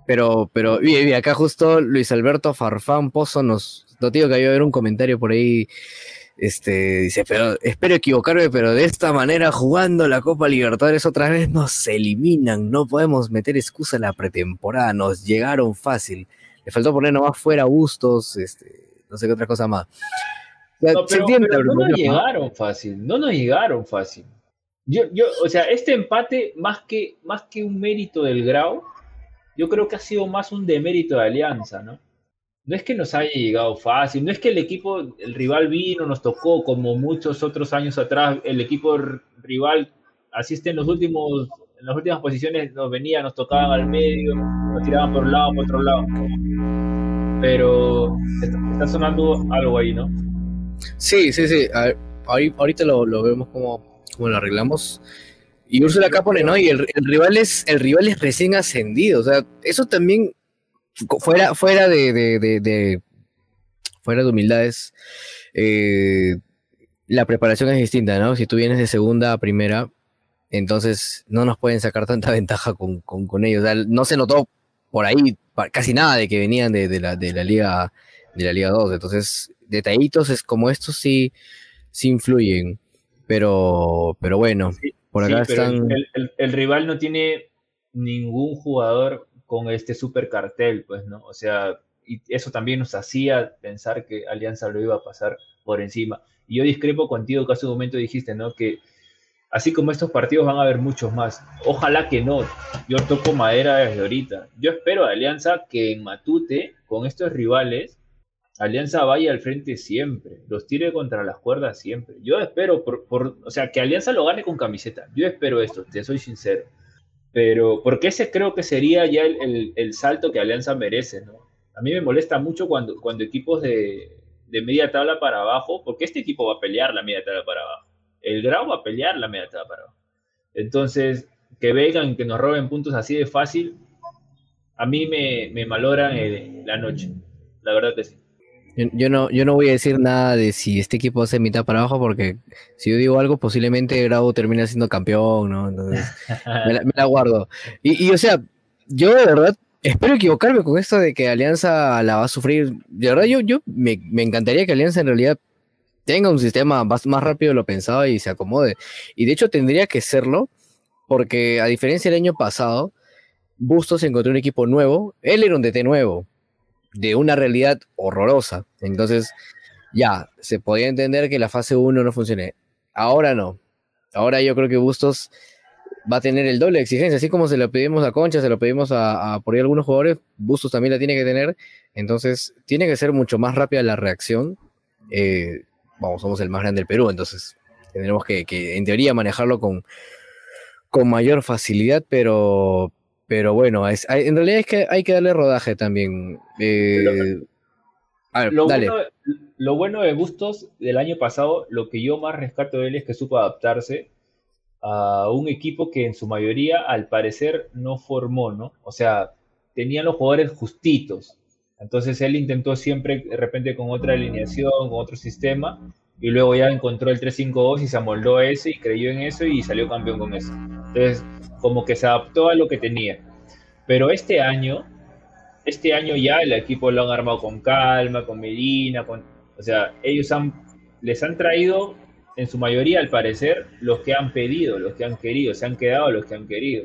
Pero, pero, acá justo Luis Alberto Farfán Pozo nos, no digo que había un comentario por ahí este, dice, pero espero equivocarme, pero de esta manera jugando la Copa Libertadores otra vez nos eliminan, no podemos meter excusa en la pretemporada, nos llegaron fácil. Le faltó poner nomás fuera Bustos, este, no sé qué otra cosa más. no, nos llegaron fácil, no nos llegaron fácil. Yo, yo, o sea, este empate, más que, más que un mérito del Grau, yo creo que ha sido más un demérito de Alianza, ¿no? No es que nos haya llegado fácil, no es que el equipo, el rival vino, nos tocó como muchos otros años atrás, el equipo rival asiste en los últimos, en las últimas posiciones, nos venía, nos tocaban al medio, nos tiraban por un lado, por otro lado. Pero está, sonando algo ahí, ¿no? Sí, sí, sí. ahorita lo, vemos como, como lo arreglamos. Y Úrsula acá pone, ¿no? Y el, el, rival es, el rival es recién ascendido. O sea, eso también fuera, fuera de, de, fuera de humildades, eh, la preparación es distinta, ¿no? Si tú vienes de segunda a primera, entonces no nos pueden sacar tanta ventaja con, con, ellos. no se notó por ahí casi nada de que venían de, la, de la liga de la liga 2. Entonces, detallitos es como estos sí, sí influyen. Pero, pero bueno, por acá están. el, el, rival no tiene ningún jugador con este super cartel, pues, ¿no? O sea, y eso también nos hacía pensar que Alianza lo iba a pasar por encima. Y yo discrepo contigo que hace un momento dijiste, ¿no? Que así como estos partidos van a haber muchos más. Ojalá que no. Yo toco madera desde ahorita. Yo espero a Alianza que en Matute, con estos rivales, Alianza vaya al frente siempre, los tire contra las cuerdas siempre. Yo espero, por, por, o sea, que Alianza lo gane con camiseta. Yo espero esto, te soy sincero. Pero, porque ese creo que sería ya el, el, salto que Alianza merece, ¿no? A mí me molesta mucho cuando, cuando equipos de, de, media tabla para abajo, porque este equipo va a pelear la media tabla para abajo. El Grau va a pelear la media tabla para abajo. Entonces, que vengan, que nos roben puntos así de fácil, a mí me, me maloran la noche. La verdad que sí. Yo, no, yo no voy a decir nada de si este equipo hace mitad para abajo, porque si yo digo algo, posiblemente Grau termine siendo campeón, ¿no? Entonces, me, la, guardo. Y, o sea, yo de verdad espero equivocarme con esto de que Alianza la va a sufrir. De verdad, yo, yo me, encantaría que Alianza en realidad tenga un sistema más, más rápido de lo pensado y se acomode. Y de hecho tendría que serlo, porque a diferencia del año pasado, Bustos encontró un equipo nuevo, él era un DT nuevo, de una realidad horrorosa. Entonces, ya, se podía entender que la fase 1 no funcione. Ahora no. Ahora yo creo que Bustos va a tener el doble de exigencia, así como se lo pedimos a Concha, se lo pedimos a, por ahí algunos jugadores, Bustos también la tiene que tener, entonces tiene que ser mucho más rápida la reacción, eh, vamos, somos el más grande del Perú, entonces tendremos que, en teoría manejarlo con, con mayor facilidad, pero, pero bueno, es, en realidad es que hay que darle rodaje también. Eh, lo, Bueno, lo bueno de Bustos del año pasado, lo que yo más rescato de él es que supo adaptarse a un equipo que en su mayoría al parecer no formó, ¿no? O sea, tenían los jugadores justitos. Entonces él intentó siempre de repente con otra alineación, con otro sistema, y luego ya encontró el 3-5-2 y se amoldó a ese y creyó en eso y salió campeón con eso. Entonces, como que se adaptó a lo que tenía. Pero este año, este año ya el equipo lo han armado con calma, con Medina, con, o sea, ellos han, les han traído en su mayoría, al parecer, los que han pedido, los que han querido, se han quedado los que han querido.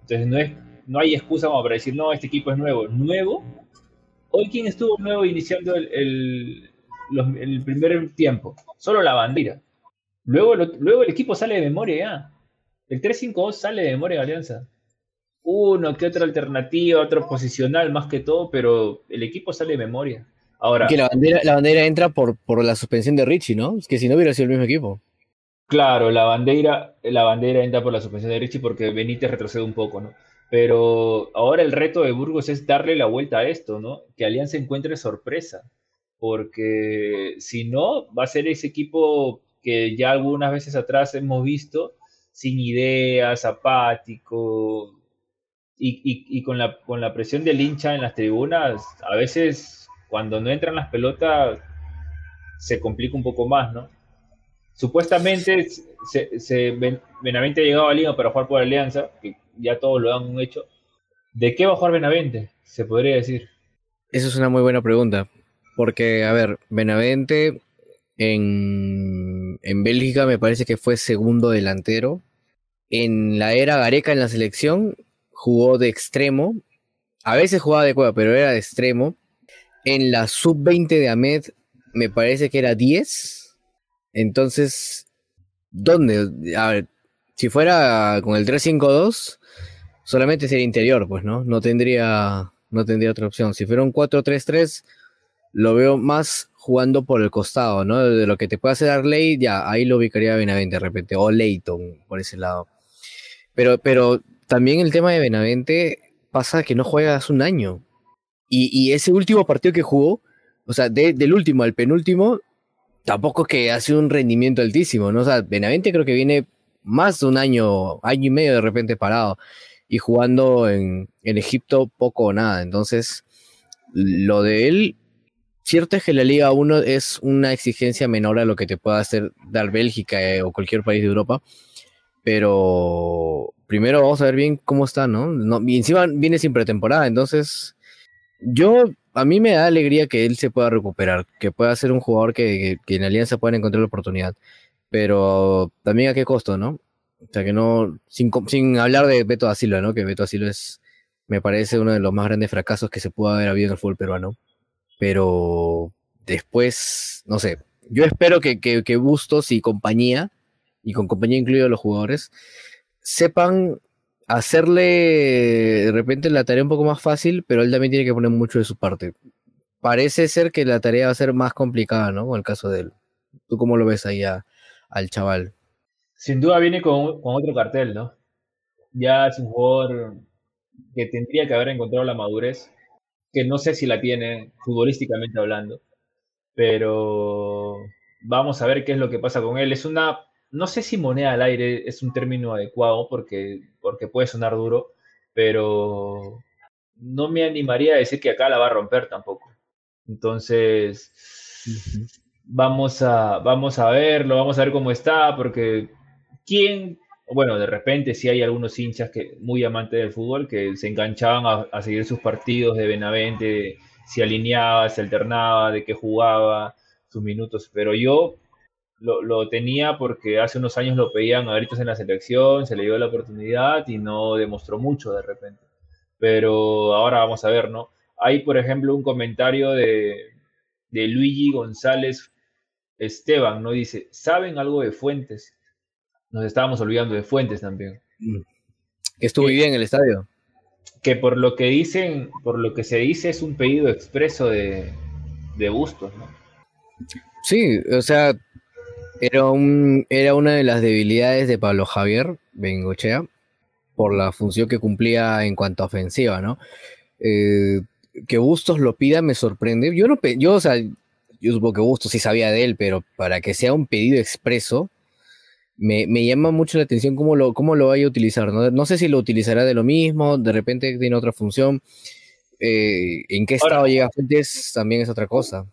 Entonces no, es, no hay excusa como para decir, no, este equipo es nuevo. ¿Nuevo? Hoy, ¿quién estuvo nuevo iniciando el, el, primer tiempo? Solo la bandera. Luego, luego el equipo sale de memoria ya. El 3-5-2 sale de memoria de Alianza. Uno que otra alternativa, otro posicional más que todo, pero el equipo sale de memoria. Ahora. Que la bandera, la bandera entra por, por la suspensión de Richie, ¿no? Es que si no hubiera sido el mismo equipo. Claro, la bandera, la bandera entra por la suspensión de Richie porque Benítez retrocede un poco, ¿no? Pero ahora el reto de Burgos es darle la vuelta a esto, ¿no? Que Alianza encuentre sorpresa. Porque si no, va a ser ese equipo que ya algunas veces atrás hemos visto, sin ideas, apático, y, y, con, la, con la presión del hincha en las tribunas, a veces cuando no entran las pelotas se complica un poco más, ¿no? Supuestamente se, se, Benavente ha llegado a Lima para jugar por Alianza, que ya todos lo han hecho. ¿De qué va a jugar Benavente? Se podría decir. Esa es una muy buena pregunta. Porque, a ver, Benavente en, en Bélgica me parece que fue segundo delantero. En la era Gareca en la selección jugó de extremo. A veces jugaba de cueva, pero era de extremo. En la sub-20 de Ahmed me parece que era 10. Entonces, ¿dónde? A ver, si fuera con el 3-5-2, solamente sería interior, pues, ¿no? No tendría, no tendría otra opción. Si fuera un 4-3-3, lo veo más jugando por el costado, ¿no? De lo que te puede hacer Arley, ya, ahí lo ubicaría Benavente de repente, o Leighton por ese lado. Pero, pero también el tema de Benavente pasa que no juega hace un año. Y, ese último partido que jugó, o sea, del último al penúltimo, tampoco es que hace un rendimiento altísimo, ¿no? O sea, Benavente creo que viene más de un año, año y medio de repente parado y jugando en, Egipto poco o nada. Entonces, lo de él, cierto es que la Liga 1 es una exigencia menor a lo que te pueda hacer dar Bélgica eh, o cualquier país de Europa, pero primero vamos a ver bien cómo está, ¿no? no y encima viene sin pretemporada, entonces yo, a mí me da alegría que él se pueda recuperar, que pueda ser un jugador que, en Alianza pueda encontrar la oportunidad. Pero también a qué costo, ¿no? O sea, que no, sin, sin hablar de Beto da Silva, ¿no? Que Beto da Silva es, me parece uno de los más grandes fracasos que se pudo haber habido en el fútbol peruano. Pero después, no sé, yo espero que, que, que Bustos y compañía, y con compañía incluido los jugadores, sepan hacerle de repente la tarea un poco más fácil, pero él también tiene que poner mucho de su parte. Parece ser que la tarea va a ser más complicada, ¿no? Con el caso de él. ¿Tú cómo lo ves ahí al chaval? Sin duda viene con, otro cartel, ¿no? Ya es un jugador que tendría que haber encontrado la madurez, que no sé si la tiene futbolísticamente hablando, pero vamos a ver qué es lo que pasa con él. Es una no sé si moneda al aire es un término adecuado porque, porque puede sonar duro, pero no me animaría a decir que acá la va a romper tampoco. Entonces, vamos, a, vamos a verlo, vamos a ver cómo está, porque quién, bueno, de repente sí hay algunos hinchas que muy amantes del fútbol que se enganchaban a, seguir sus partidos de Benavente, si alineaba, se alternaba, de qué jugaba, sus minutos, pero yo lo, tenía porque hace unos años lo pedían a gritos en la selección, se le dio la oportunidad y no demostró mucho de repente. Pero ahora vamos a ver, ¿no? Hay, por ejemplo, un comentario de, de Luigi González Esteban, ¿no? Dice, ¿saben algo de Fuentes? Nos estábamos olvidando de Fuentes también. Mm. Que estuvo bien en el estadio. Que por lo que dicen, por lo que se dice, es un pedido expreso de, de Bustos, ¿no? Sí, o sea, Era, un, era una de las debilidades de Pablo Javier Bengochea por la función que cumplía en cuanto a ofensiva, ¿no? Eh, que Bustos lo pida me sorprende. Yo no, yo, o sea, yo supongo que Bustos sí sabía de él, pero para que sea un pedido expreso, me, llama mucho la atención cómo lo, cómo lo vaya a utilizar. ¿no? sé si lo utilizará de lo mismo, de repente tiene otra función. Eh, en qué estado llega Fuentes también es otra cosa.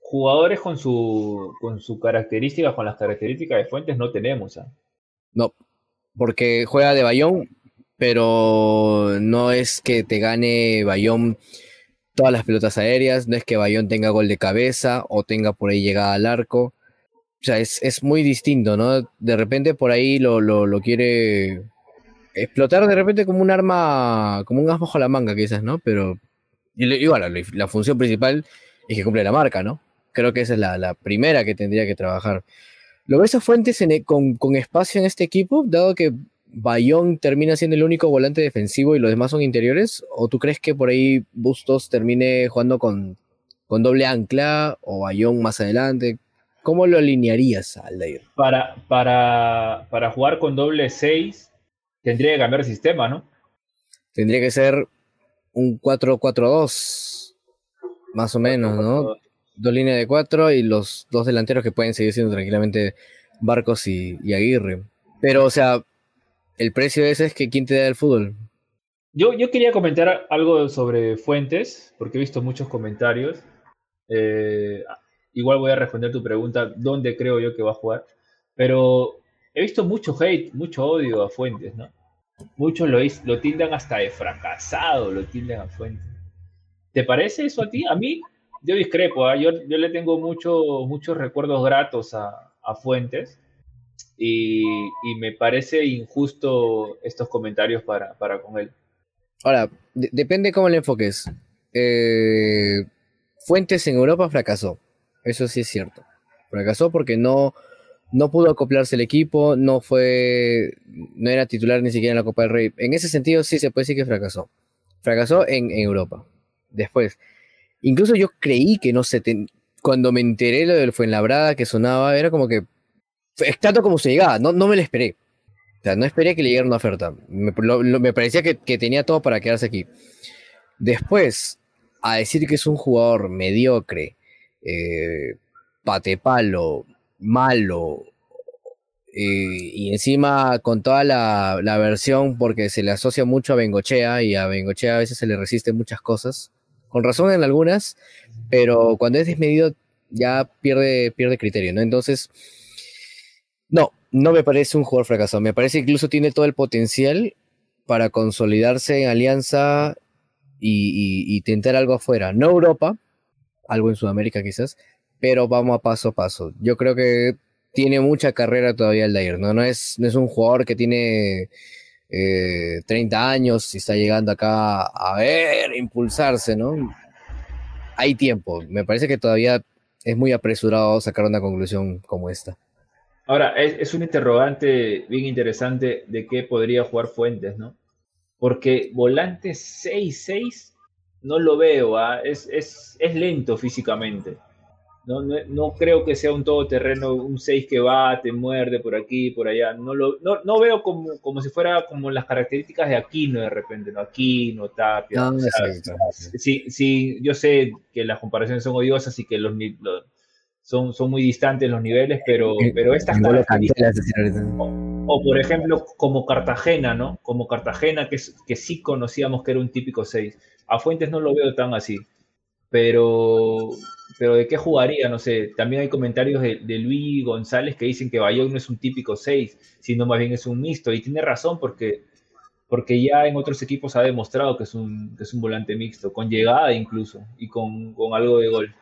Jugadores con su con sus características, con las características de Fuentes no tenemos. ¿ah? No, porque juega de Bayón, pero no es que te gane Bayón todas las pelotas aéreas, no es que Bayón tenga gol de cabeza o tenga por ahí llegada al arco. O sea, es, muy distinto, ¿no? De repente por ahí lo, lo, quiere explotar de repente como un arma, como un as bajo la manga quizás, ¿no? Pero igual, la, función principal es que cumple la marca, ¿no? Creo que esa es la, primera que tendría que trabajar. ¿Lo ves a Fuentes e, con, con, espacio en este equipo, dado que Bayón termina siendo el único volante defensivo y los demás son interiores? ¿O tú crees que por ahí Bustos termine jugando con, con doble ancla o Bayón más adelante? ¿Cómo lo alinearías, Aldair? Para, para, para jugar con doble 6 tendría que cambiar el sistema, ¿no? Tendría que ser un 4-4-2, más o menos, ¿no? Dos líneas de cuatro y los dos delanteros que pueden seguir siendo tranquilamente Barcos y Aguirre. Pero, o sea, el precio ese es que quién te da el fútbol. Yo, yo quería comentar algo sobre Fuentes, porque he visto muchos comentarios. Eh, igual voy a responder tu pregunta, ¿dónde creo yo que va a jugar? Pero he visto mucho hate, mucho odio a Fuentes, ¿no? Muchos lo, lo tildan hasta de fracasado, lo tildan a Fuentes. ¿Te parece eso a ti? A mí, yo discrepo, ¿ah? yo, yo, le tengo mucho, muchos recuerdos gratos a, a Fuentes y, me parece injusto estos comentarios para, con él. Ahora, depende cómo le enfoques. Eh, Fuentes en Europa fracasó, eso sí es cierto. Fracasó porque no, no pudo acoplarse el equipo, no fue, no era titular ni siquiera en la Copa del Rey. En ese sentido sí se puede decir que fracasó. Fracasó en, Europa. Después, incluso yo creí que no se... cuando me enteré lo del Fuenlabrada que sonaba, era como que tanto como se llegaba, no, no me lo esperé. O sea, no esperé que le llegara una oferta. Me, parecía que, tenía todo para quedarse aquí. Después, a decir que es un jugador mediocre, eh, patepalo, malo, y encima con toda la, la, versión, porque se le asocia mucho a Bengochea, y a Bengochea a veces se le resiste muchas cosas, con razón en algunas, pero cuando es desmedido ya pierde, pierde criterio, ¿no? Entonces no, no me parece un jugador fracasado. Me parece que incluso tiene todo el potencial para consolidarse en alianza y, intentar algo afuera. No Europa, algo en Sudamérica quizás, pero vamos a paso a paso. Yo creo que tiene mucha carrera todavía el Dair, ¿no? No es, no es un jugador que tiene 30 eh, años y está llegando acá a ver, impulsarse, ¿no? Hay tiempo. Me parece que todavía es muy apresurado sacar una conclusión como esta. Ahora, es, un interrogante bien interesante de qué podría jugar Fuentes, ¿no? Porque volante 6-6 no lo veo, ¿ah? es, es, lento físicamente. No, no, creo que sea un todoterreno, un 6 que va, te muerde por aquí, por allá. No, lo, no, veo como, como si fuera como las características de Aquino de repente, ¿no? Aquino, Tapia. No, sí, sí, yo sé que las comparaciones son odiosas y que los, los son, son muy distantes los niveles, pero, pero estas características, o, por ejemplo, como Cartagena, ¿no? Como Cartagena, que, que sí conocíamos que era un típico 6. A Fuentes no lo veo tan así, pero, pero ¿de qué jugaría? No sé, también hay comentarios de, Luis González que dicen que Bayón no es un típico 6, sino más bien es un mixto, y tiene razón porque porque ya en otros equipos ha demostrado que es un, que es un volante mixto, con llegada incluso, y con, con algo de gol.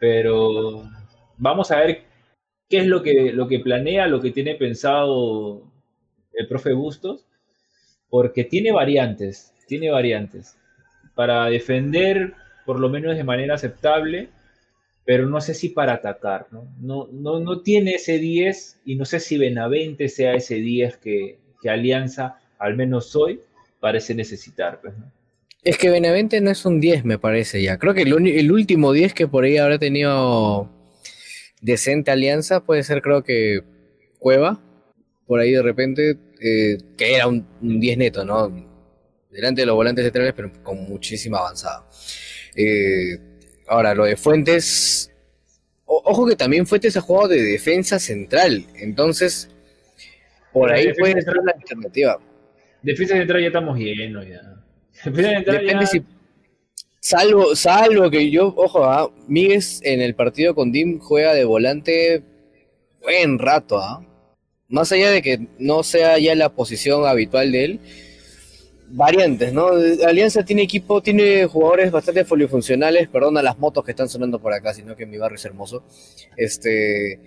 Pero, vamos a ver qué es lo que, lo que planea, lo que tiene pensado el profe Bustos, porque tiene variantes, tiene variantes. Para defender, por lo menos de manera aceptable, pero no sé si para atacar, ¿no? No, no, no tiene ese 10 y no sé si Benavente sea ese 10 que, Alianza, al menos hoy, parece necesitar. Pues, es que Benavente no es un 10, me parece ya. Creo que el, último 10 que por ahí habrá tenido decente alianza puede ser creo que Cueva, por ahí de repente, eh, que era un, 10 neto, ¿no? Delante de los volantes centrales, pero con muchísima avanzada. Eh, ahora, lo de Fuentes, ojo que también Fuentes ha jugado de defensa central, entonces por ahí puede ser una alternativa. Defensa central ya estamos llenos ya. Depende si Salvo, salvo que yo, ojo, ¿ah? en el partido con Dim juega de volante buen rato, ¿ah? Más allá de que no sea ya la posición habitual de él, variantes, ¿no? Alianza tiene equipo, tiene jugadores bastante polifuncionales, perdona las motos que están sonando por acá, sino que mi barrio es hermoso. Este,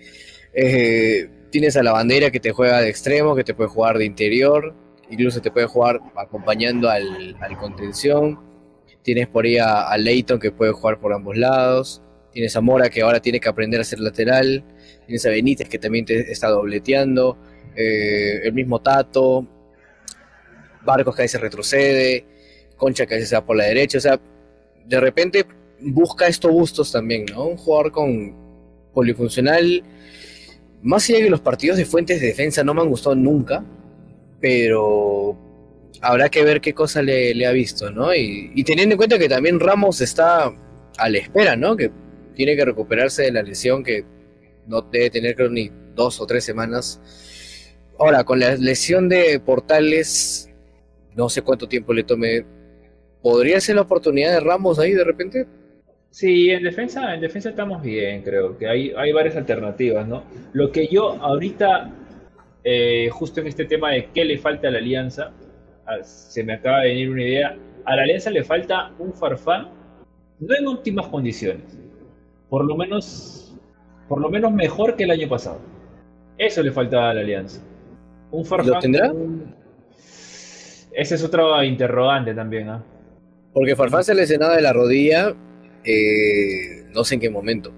eh, tienes a la bandera que te juega de extremo, que te puede jugar de interior, incluso te puede jugar acompañando al, al contención Tienes por ahí a, Leighton que puede jugar por ambos lados. Tienes a Mora que ahora tiene que aprender a ser lateral. Tienes a Benítez que también te está dobleteando. Eh, el mismo Tato. Barcos que a veces retrocede. Concha que a veces se va por la derecha. O sea, de repente busca estos gustos también, ¿no? Un jugador con polifuncional. Más allá que los partidos de fuentes de defensa no me han gustado nunca. Pero habrá que ver qué cosa le, ha visto, ¿no? Y, teniendo en cuenta que también Ramos está a la espera, ¿no? Que tiene que recuperarse de la lesión que no debe tener creo ni dos o tres semanas. Ahora, con la lesión de Portales, no sé cuánto tiempo le tome. ¿Podría ser la oportunidad de Ramos ahí de repente? Sí, en defensa, en defensa estamos bien, creo que hay, hay varias alternativas, ¿no? Lo que yo ahorita, eh, justo en este tema de qué le falta a la alianza, se me acaba de venir una idea. A la Alianza le falta un Farfán, no en óptimas condiciones, por lo menos, por lo menos mejor que el año pasado. Eso le falta a la Alianza. Un Farfán. ¿Lo tendrá? Ese es otro interrogante también. ¿ah? Porque Farfán se lesionó de la rodilla, eh, no sé en qué momento,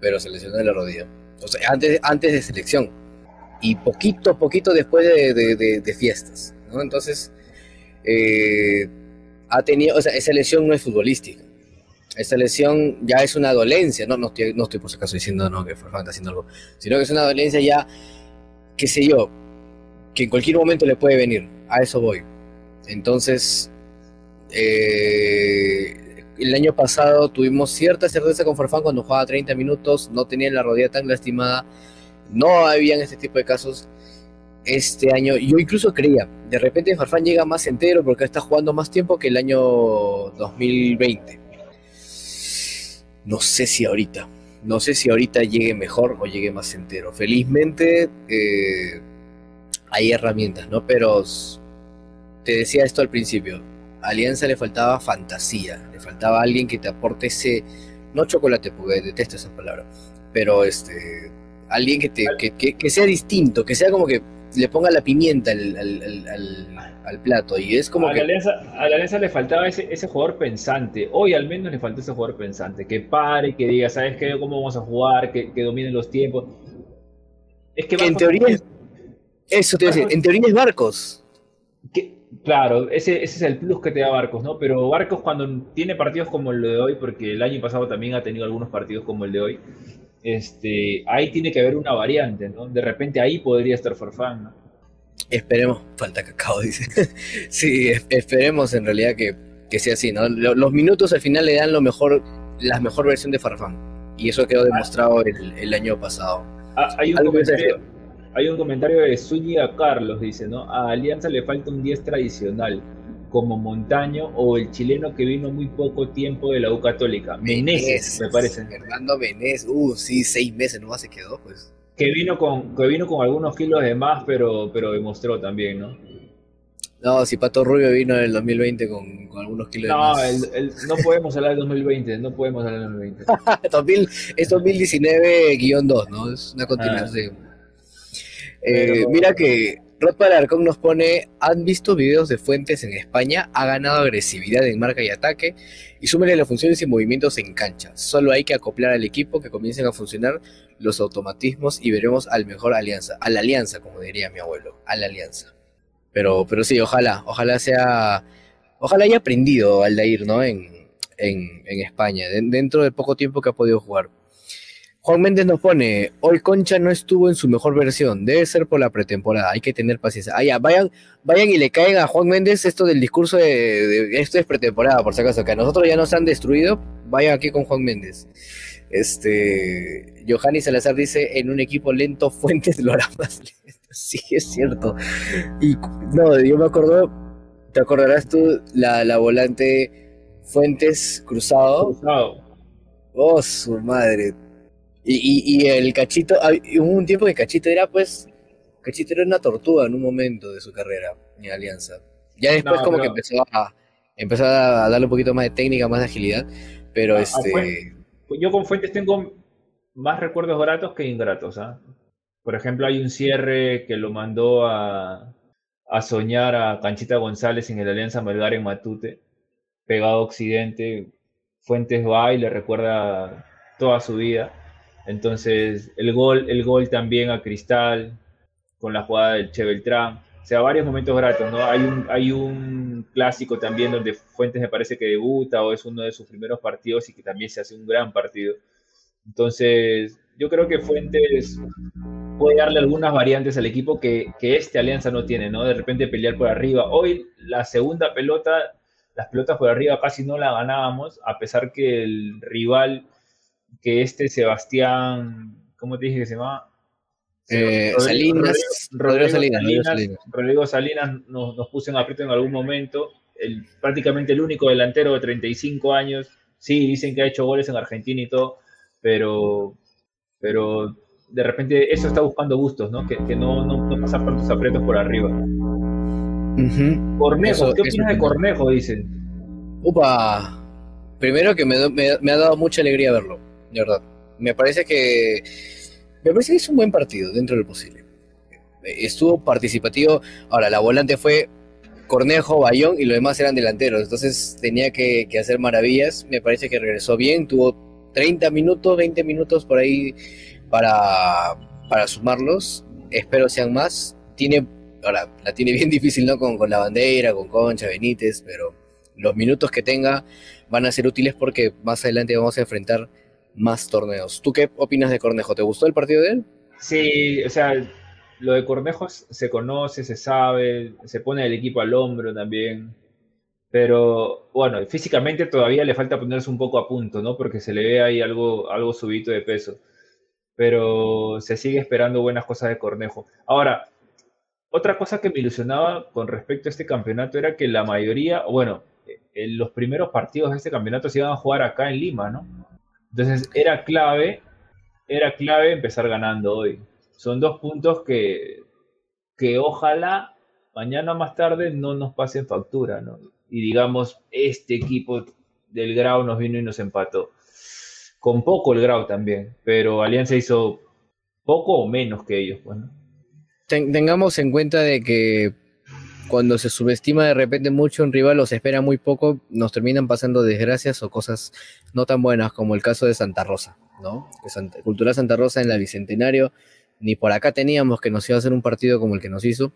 pero se lesionó de la rodilla. O sea, antes, antes de selección. Y poquito, poquito después de fiestas. Entonces, eh, ha tenido, o sea, esa lesión no es futbolística. Esa lesión ya es una dolencia, no, no, estoy, no estoy por si acaso diciendo no, que Farfán está haciendo algo, sino que es una dolencia ya, qué sé yo, que en cualquier momento le puede venir. A eso voy. Entonces, eh, el año pasado tuvimos cierta certeza con Farfán cuando jugaba 30 minutos, no tenía la rodilla tan lastimada, no habían este tipo de casos este año, yo incluso creía, de repente Farfán llega más entero porque está jugando más tiempo que el año 2020. No sé si ahorita, no sé si ahorita llegue mejor o llegue más entero. Felizmente eh, hay herramientas, ¿no? Pero te decía esto al principio, a Alianza le faltaba fantasía, le faltaba alguien que te aporte ese, no chocolate, porque detesto esa palabra, pero este, alguien que, te, que, que sea distinto, que sea como que le ponga la pimienta al, plato. Y es como a que. La alianza, a la Alianza le faltaba ese, ese jugador pensante. Hoy al menos le faltó ese jugador pensante. Que pare, que diga, ¿sabes qué? ¿Cómo vamos a jugar? Que, que domine los tiempos. Es que, en teoría. Es, eso te decir, en teoría es Barcos. Que, claro, ese, ese es el plus que te da Barcos, ¿no? Pero Barcos cuando tiene partidos como el de hoy, porque el año pasado también ha tenido algunos partidos como el de hoy, este, ahí tiene que haber una variante, ¿no? De repente ahí podría estar Farfán, ¿no? Esperemos, falta cacao, dice. sí, esperemos en realidad que, sea así, ¿no? Los minutos al final le dan lo mejor, la mejor versión de Farfán. Y eso quedó demostrado el, año pasado. Ah, hay, un comentario, hay, un comentario, de Zúñiga Carlos, dice, ¿no? A Alianza le falta un 10 tradicional como Montaño o el chileno que vino muy poco tiempo de la U Católica. Meneses, me parece. Fernando Menezes, uh, sí, seis meses nomás se quedó, pues. Que vino con, que vino con algunos kilos de más, pero, pero demostró también, ¿no? No, si Pato Rubio vino en el 2020 con, con algunos kilos de más. no podemos hablar del 2020, no podemos hablar del 2020. es 2019-2, ¿no? Es una continuación. Ah. Eh, mira que Rod Palarcón nos pone, ¿han visto videos de Fuentes en España? Ha ganado agresividad en marca y ataque y súmele las funciones y movimientos en cancha. Solo hay que acoplar al equipo que comiencen a funcionar los automatismos y veremos al mejor alianza, a la alianza, como diría mi abuelo, a la alianza. Pero, pero sí, ojalá, ojalá sea, ojalá haya aprendido Aldair, ¿no? En, en, en España, dentro del poco tiempo que ha podido jugar. Juan Méndez nos pone, hoy Concha no estuvo en su mejor versión, debe ser por la pretemporada, hay que tener paciencia. Ah, ya, vayan, vayan y le caen a Juan Méndez esto del discurso de, esto es pretemporada, por si acaso, que a nosotros ya nos han destruido, vayan aquí con Juan Méndez. Este, Johanny Salazar dice, en un equipo lento Fuentes lo hará más lento. Sí, es cierto. Y no, yo me acuerdo, te acordarás tú, la, la volante Fuentes Cruzado. Cruzado. Oh, su madre y, el cachito, hubo un tiempo que Cachito era pues, Cachito era una tortuga en un momento de su carrera en Alianza. Ya después como que empezó a, empezó a darle un poquito más de técnica, más de agilidad, pero este... yo con Fuentes tengo más recuerdos gratos que ingratos. ¿ah? Por ejemplo, hay un cierre que lo mandó a, a soñar a Canchita González en el Alianza Melgar en Matute, pegado a Occidente. Fuentes va y le recuerda toda su vida. Entonces, el gol, el gol también a Cristal, con la jugada del Che Beltrán. O sea, varios momentos gratos, ¿no? Hay un, hay un clásico también donde Fuentes me parece que debuta o es uno de sus primeros partidos y que también se hace un gran partido. Entonces, yo creo que Fuentes puede darle algunas variantes al equipo que, que este Alianza no tiene, ¿no? De repente pelear por arriba. Hoy la segunda pelota, las pelotas por arriba casi no la ganábamos, a pesar que el rival que este Sebastián, ¿cómo te dije que se llama? Eh, Salinas, Rodrigo, Salinas, Rodrigo Salinas, nos, nos, puso en aprieto en algún momento. El, prácticamente el único delantero de 35 años. Sí, dicen que ha hecho goles en Argentina y todo, pero, pero de repente eso está buscando gustos, ¿no? Que, que no, no, no pasar tantos aprietos por arriba. Cornejo, ¿qué opinas de Cornejo? Dicen. Upa, primero que me, me ha dado mucha alegría verlo de verdad. Me parece que me parece que es un buen partido dentro del posible. Estuvo participativo. Ahora, la volante fue Cornejo, Bayón y los demás eran delanteros. Entonces tenía que, hacer maravillas. Me parece que regresó bien. Tuvo 30 minutos, 20 minutos por ahí para, para sumarlos. Espero sean más. Tiene, ahora, la tiene bien difícil, ¿no? Con, con la bandera, con Concha, Benítez, pero los minutos que tenga van a ser útiles porque más adelante vamos a enfrentar más torneos. ¿Tú qué opinas de Cornejo? ¿Te gustó el partido de él? Sí, o sea, lo de Cornejo se conoce, se sabe, se pone el equipo al hombro también. Pero bueno, físicamente todavía le falta ponerse un poco a punto, ¿no? Porque se le ve ahí algo, algo subito de peso. Pero se sigue esperando buenas cosas de Cornejo. Ahora, otra cosa que me ilusionaba con respecto a este campeonato era que la mayoría, bueno, en los primeros partidos de este campeonato se iban a jugar acá en Lima, ¿no? Entonces era clave, era clave empezar ganando hoy. Son dos puntos que, que ojalá mañana más tarde no nos pasen factura, ¿no? Y digamos, este equipo del Grau nos vino y nos empató. Con poco el Grau también, pero Alianza hizo poco o menos que ellos, pues, Tengamos en cuenta de que cuando se subestima de repente mucho un rival o se espera muy poco, nos terminan pasando desgracias o cosas no tan buenas como el caso de Santa Rosa, ¿no? Que Cultural Santa Rosa en la Bicentenario, ni por acá teníamos que nos iba a hacer un partido como el que nos hizo.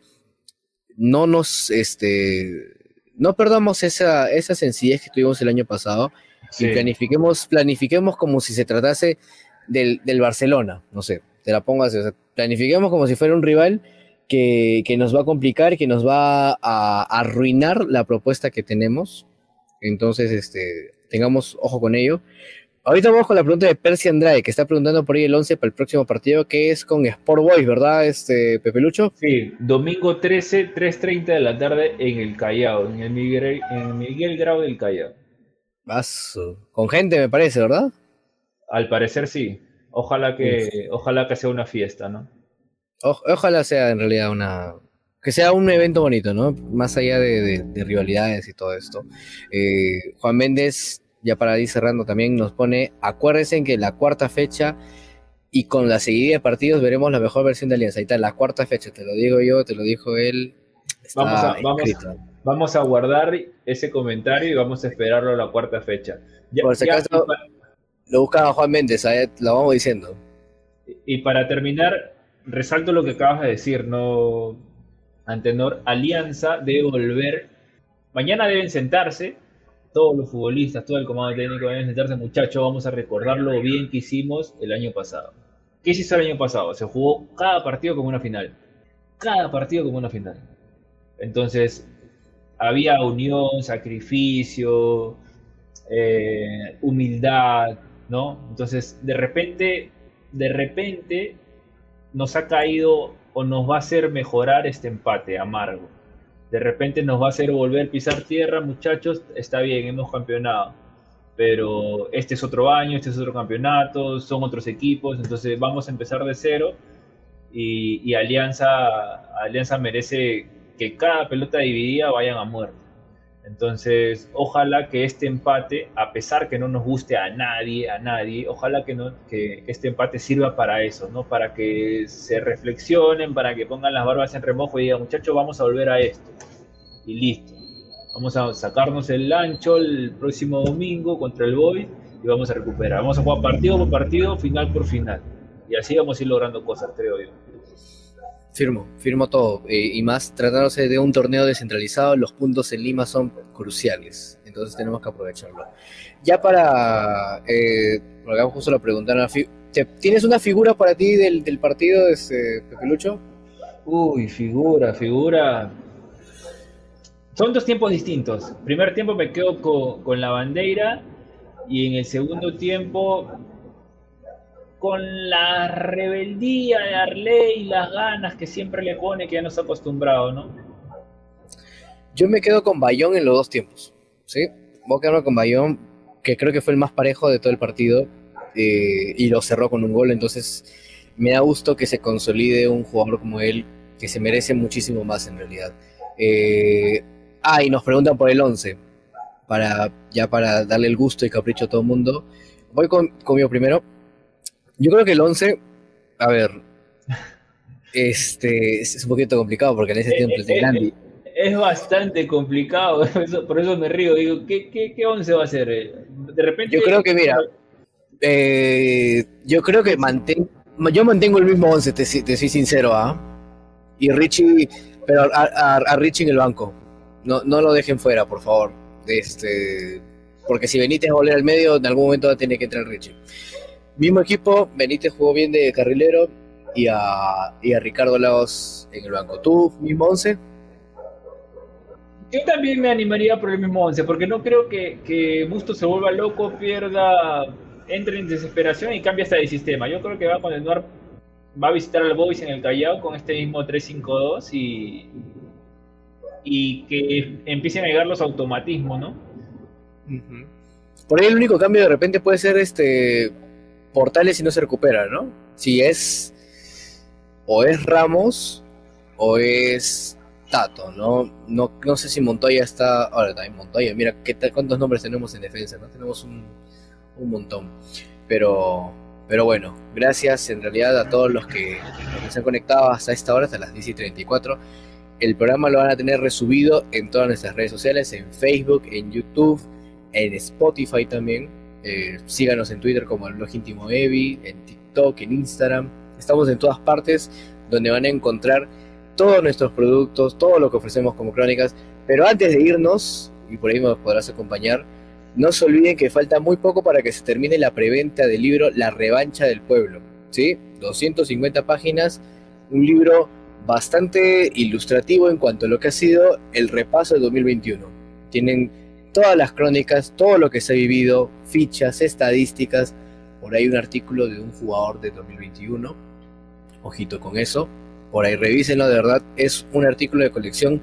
No nos, este, no perdamos esa, esa sencillez que tuvimos el año pasado y planifiquemos, planifiquemos como si se tratase del, del Barcelona, no sé, te la pongo así, planifiquemos como si fuera un rival que, nos va a complicar, que nos va a, arruinar la propuesta que tenemos. Entonces, este, tengamos ojo con ello. Ahorita vamos con la pregunta de Percy Andrade, que está preguntando por ahí el 11 para el próximo partido, que es con Sport Boys, ¿verdad, este, Pepe Lucho? Sí, domingo 13, 3.30 de la tarde en el Callao, en el Miguel, en Miguel Grau del Callao. Paso. Con gente, me parece, ¿verdad? Al parecer sí. Ojalá que, ojalá que sea una fiesta, ¿no? Ojalá sea en realidad una. Que sea un evento bonito, ¿no? Más allá de, rivalidades y todo esto. Eh, Juan Méndez, ya para ir cerrando también, nos pone: acuérdense que la cuarta fecha y con la seguida de partidos veremos la mejor versión de Alianza. Ahí está, la cuarta fecha, te lo digo yo, te lo dijo él. Vamos a, vamos, a, guardar ese comentario y vamos a esperarlo a la cuarta fecha. Por si acaso, lo buscaba Juan Méndez, lo vamos diciendo. Y para terminar, resalto lo que acabas de decir, ¿no? Antenor, Alianza debe volver. Mañana deben sentarse todos los futbolistas, todo el comando técnico deben sentarse, muchachos, vamos a recordar lo bien que hicimos el año pasado. ¿Qué se hizo el año pasado? Se jugó cada partido como una final. Cada partido como una final. Entonces, había unión, sacrificio, eh, humildad, ¿no? Entonces, de repente, de repente, nos ha caído o nos va a hacer mejorar este empate amargo. De repente nos va a hacer volver a pisar tierra, muchachos, está bien, hemos campeonado, pero este es otro año, este es otro campeonato, son otros equipos, entonces vamos a empezar de cero y, y Alianza, Alianza merece que cada pelota dividida vayan a muerte. Entonces, ojalá que este empate, a pesar que no nos guste a nadie, a nadie, ojalá que, no, que este empate sirva para eso, ¿no? Para que se reflexionen, para que pongan las barbas en remojo y digan, muchachos, vamos a volver a esto. Y listo. Vamos a sacarnos el ancho el próximo domingo contra el Boy y vamos a recuperar. Vamos a jugar partido por partido, final por final. Y así vamos a ir logrando cosas, creo yo. Firmo, firmo todo. Eh, y más tratándose de un torneo descentralizado, los puntos en Lima son cruciales. Entonces tenemos que aprovecharlo. Ya para. Eh, justo lo preguntaron a ¿Tienes una figura para ti del, del partido, Pepe Lucho? Uy, figura, figura. Son dos tiempos distintos. Primer tiempo me quedo con, con la bandera y en el segundo tiempo con la rebeldía de Arley y las ganas que siempre le pone, que ya nos ha acostumbrado, ¿no? Yo me quedo con Bayón en los dos tiempos, ¿sí? Voy a quedarme con Bayón, que creo que fue el más parejo de todo el partido, eh, y lo cerró con un gol, entonces me da gusto que se consolide un jugador como él, que se merece muchísimo más en realidad. Eh, ah, y nos preguntan por el 11, para, ya para darle el gusto y capricho a todo el mundo. Voy con, conmigo primero. Yo creo que el 11, a ver, este es un poquito complicado porque en ese tiempo es grande. Es bastante complicado, por eso me río. Digo, ¿qué, qué, qué 11 va a ser? De repente. Yo creo que, mira, eh, yo creo que mantengo, yo mantengo el mismo 11, te, te soy sincero, ¿ah? Y Richie, pero a, a, Richie en el banco. No, no lo dejen fuera, por favor. Este, porque si Benítez va a volver al medio, en algún momento va a tener que entrar Richie. Mismo equipo, Benítez jugó bien de carrilero y a, y a Ricardo Lagos en el banco. ¿Tú, mismo 11? Yo también me animaría por el mismo 11, porque no creo que, que Busto se vuelva loco, pierda, entre en desesperación y cambie hasta de sistema. Yo creo que va a continuar, va a visitar al Boys en el Callao con este mismo 3-5-2 y, y que empiecen a llegar los automatismos, ¿no? Por ahí el único cambio de repente puede ser este Portales y no se recupera, ¿no? Si es o es Ramos o es Tato, ¿no? No, no sé si Montoya está. Ahora también Montoya, mira ¿qué cuántos nombres tenemos en defensa, ¿no? Tenemos un, un montón. Pero, pero bueno, gracias en realidad a todos los que, se han conectado hasta esta hora, hasta las 10 y 34. El programa lo van a tener resubido en todas nuestras redes sociales, en Facebook, en YouTube, en Spotify también eh, síganos en Twitter como el blog íntimo Evi, en TikTok, en Instagram. Estamos en todas partes donde van a encontrar todos nuestros productos, todo lo que ofrecemos como crónicas. Pero antes de irnos, y por ahí nos podrás acompañar, no se olviden que falta muy poco para que se termine la preventa del libro La revancha del pueblo. ¿sí? 250 páginas, un libro bastante ilustrativo en cuanto a lo que ha sido el repaso de 2021. Tienen todas las crónicas, todo lo que se ha vivido, fichas, estadísticas. Por ahí un artículo de un jugador de 2021. Ojito con eso. Por ahí revísenlo, de verdad. Es un artículo de colección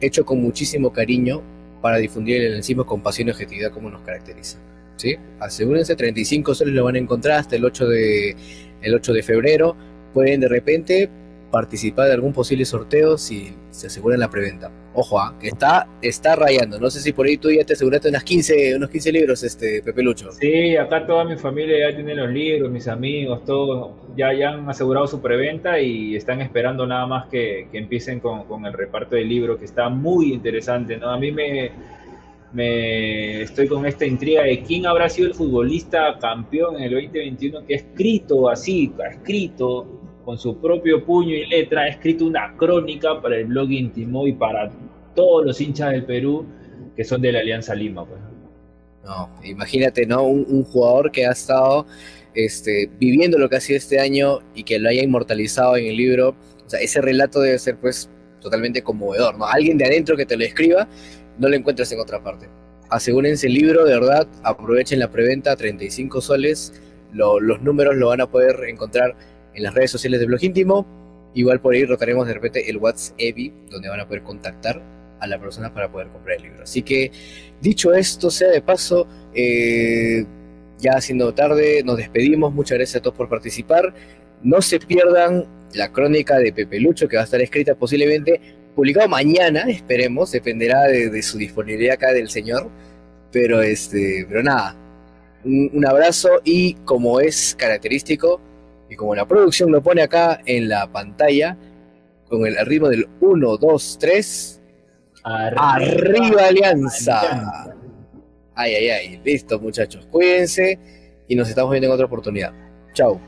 hecho con muchísimo cariño para difundir el enzima con pasión y objetividad como nos caracteriza. ¿sí? Asegúrense, 35 soles lo van a encontrar hasta el 8 de, el 8 de febrero. Pueden de repente participar de algún posible sorteo si se aseguran la preventa. Ojo, ¿ah? que está, está rayando. No sé si por ahí tú ya te aseguraste unas 15, unos 15 libros, este Pepe Lucho. Sí, acá toda mi familia ya tiene los libros, mis amigos, todos ya, ya han asegurado su preventa y están esperando nada más que, que empiecen con, con, el reparto del libro, que está muy interesante. ¿no? A mí me, me estoy con esta intriga de quién habrá sido el futbolista campeón en el 2021 que ha escrito así, ha escrito con su propio puño y letra, ha escrito una crónica para el blog íntimo y para todos los hinchas del Perú que son de la Alianza Lima. Pues. No, imagínate, ¿no? Un, jugador que ha estado este, viviendo lo que ha sido este año y que lo haya inmortalizado en el libro. O sea, ese relato debe ser, pues, totalmente conmovedor, ¿no? Alguien de adentro que te lo escriba, no lo encuentras en otra parte. Asegúrense el libro, de verdad, aprovechen la preventa, 35 soles. los números lo van a poder encontrar en las redes sociales de Blog Íntimo. Igual por ahí rotaremos de repente el WhatsApp, donde van a poder contactar a la persona para poder comprar el libro. Así que, dicho esto, sea de paso, eh, ya siendo tarde, nos despedimos. Muchas gracias a todos por participar. No se pierdan la crónica de Pepe Lucho, que va a estar escrita posiblemente, publicado mañana, esperemos, dependerá de, su disponibilidad acá del señor. Pero este, pero nada, un, un abrazo y como es característico, y como la producción lo pone acá en la pantalla, con el ritmo del 1, 2, 3, Arriba, Alianza. Ay, ay, ay. Listo, muchachos. Cuídense y nos estamos viendo en otra oportunidad. Chao.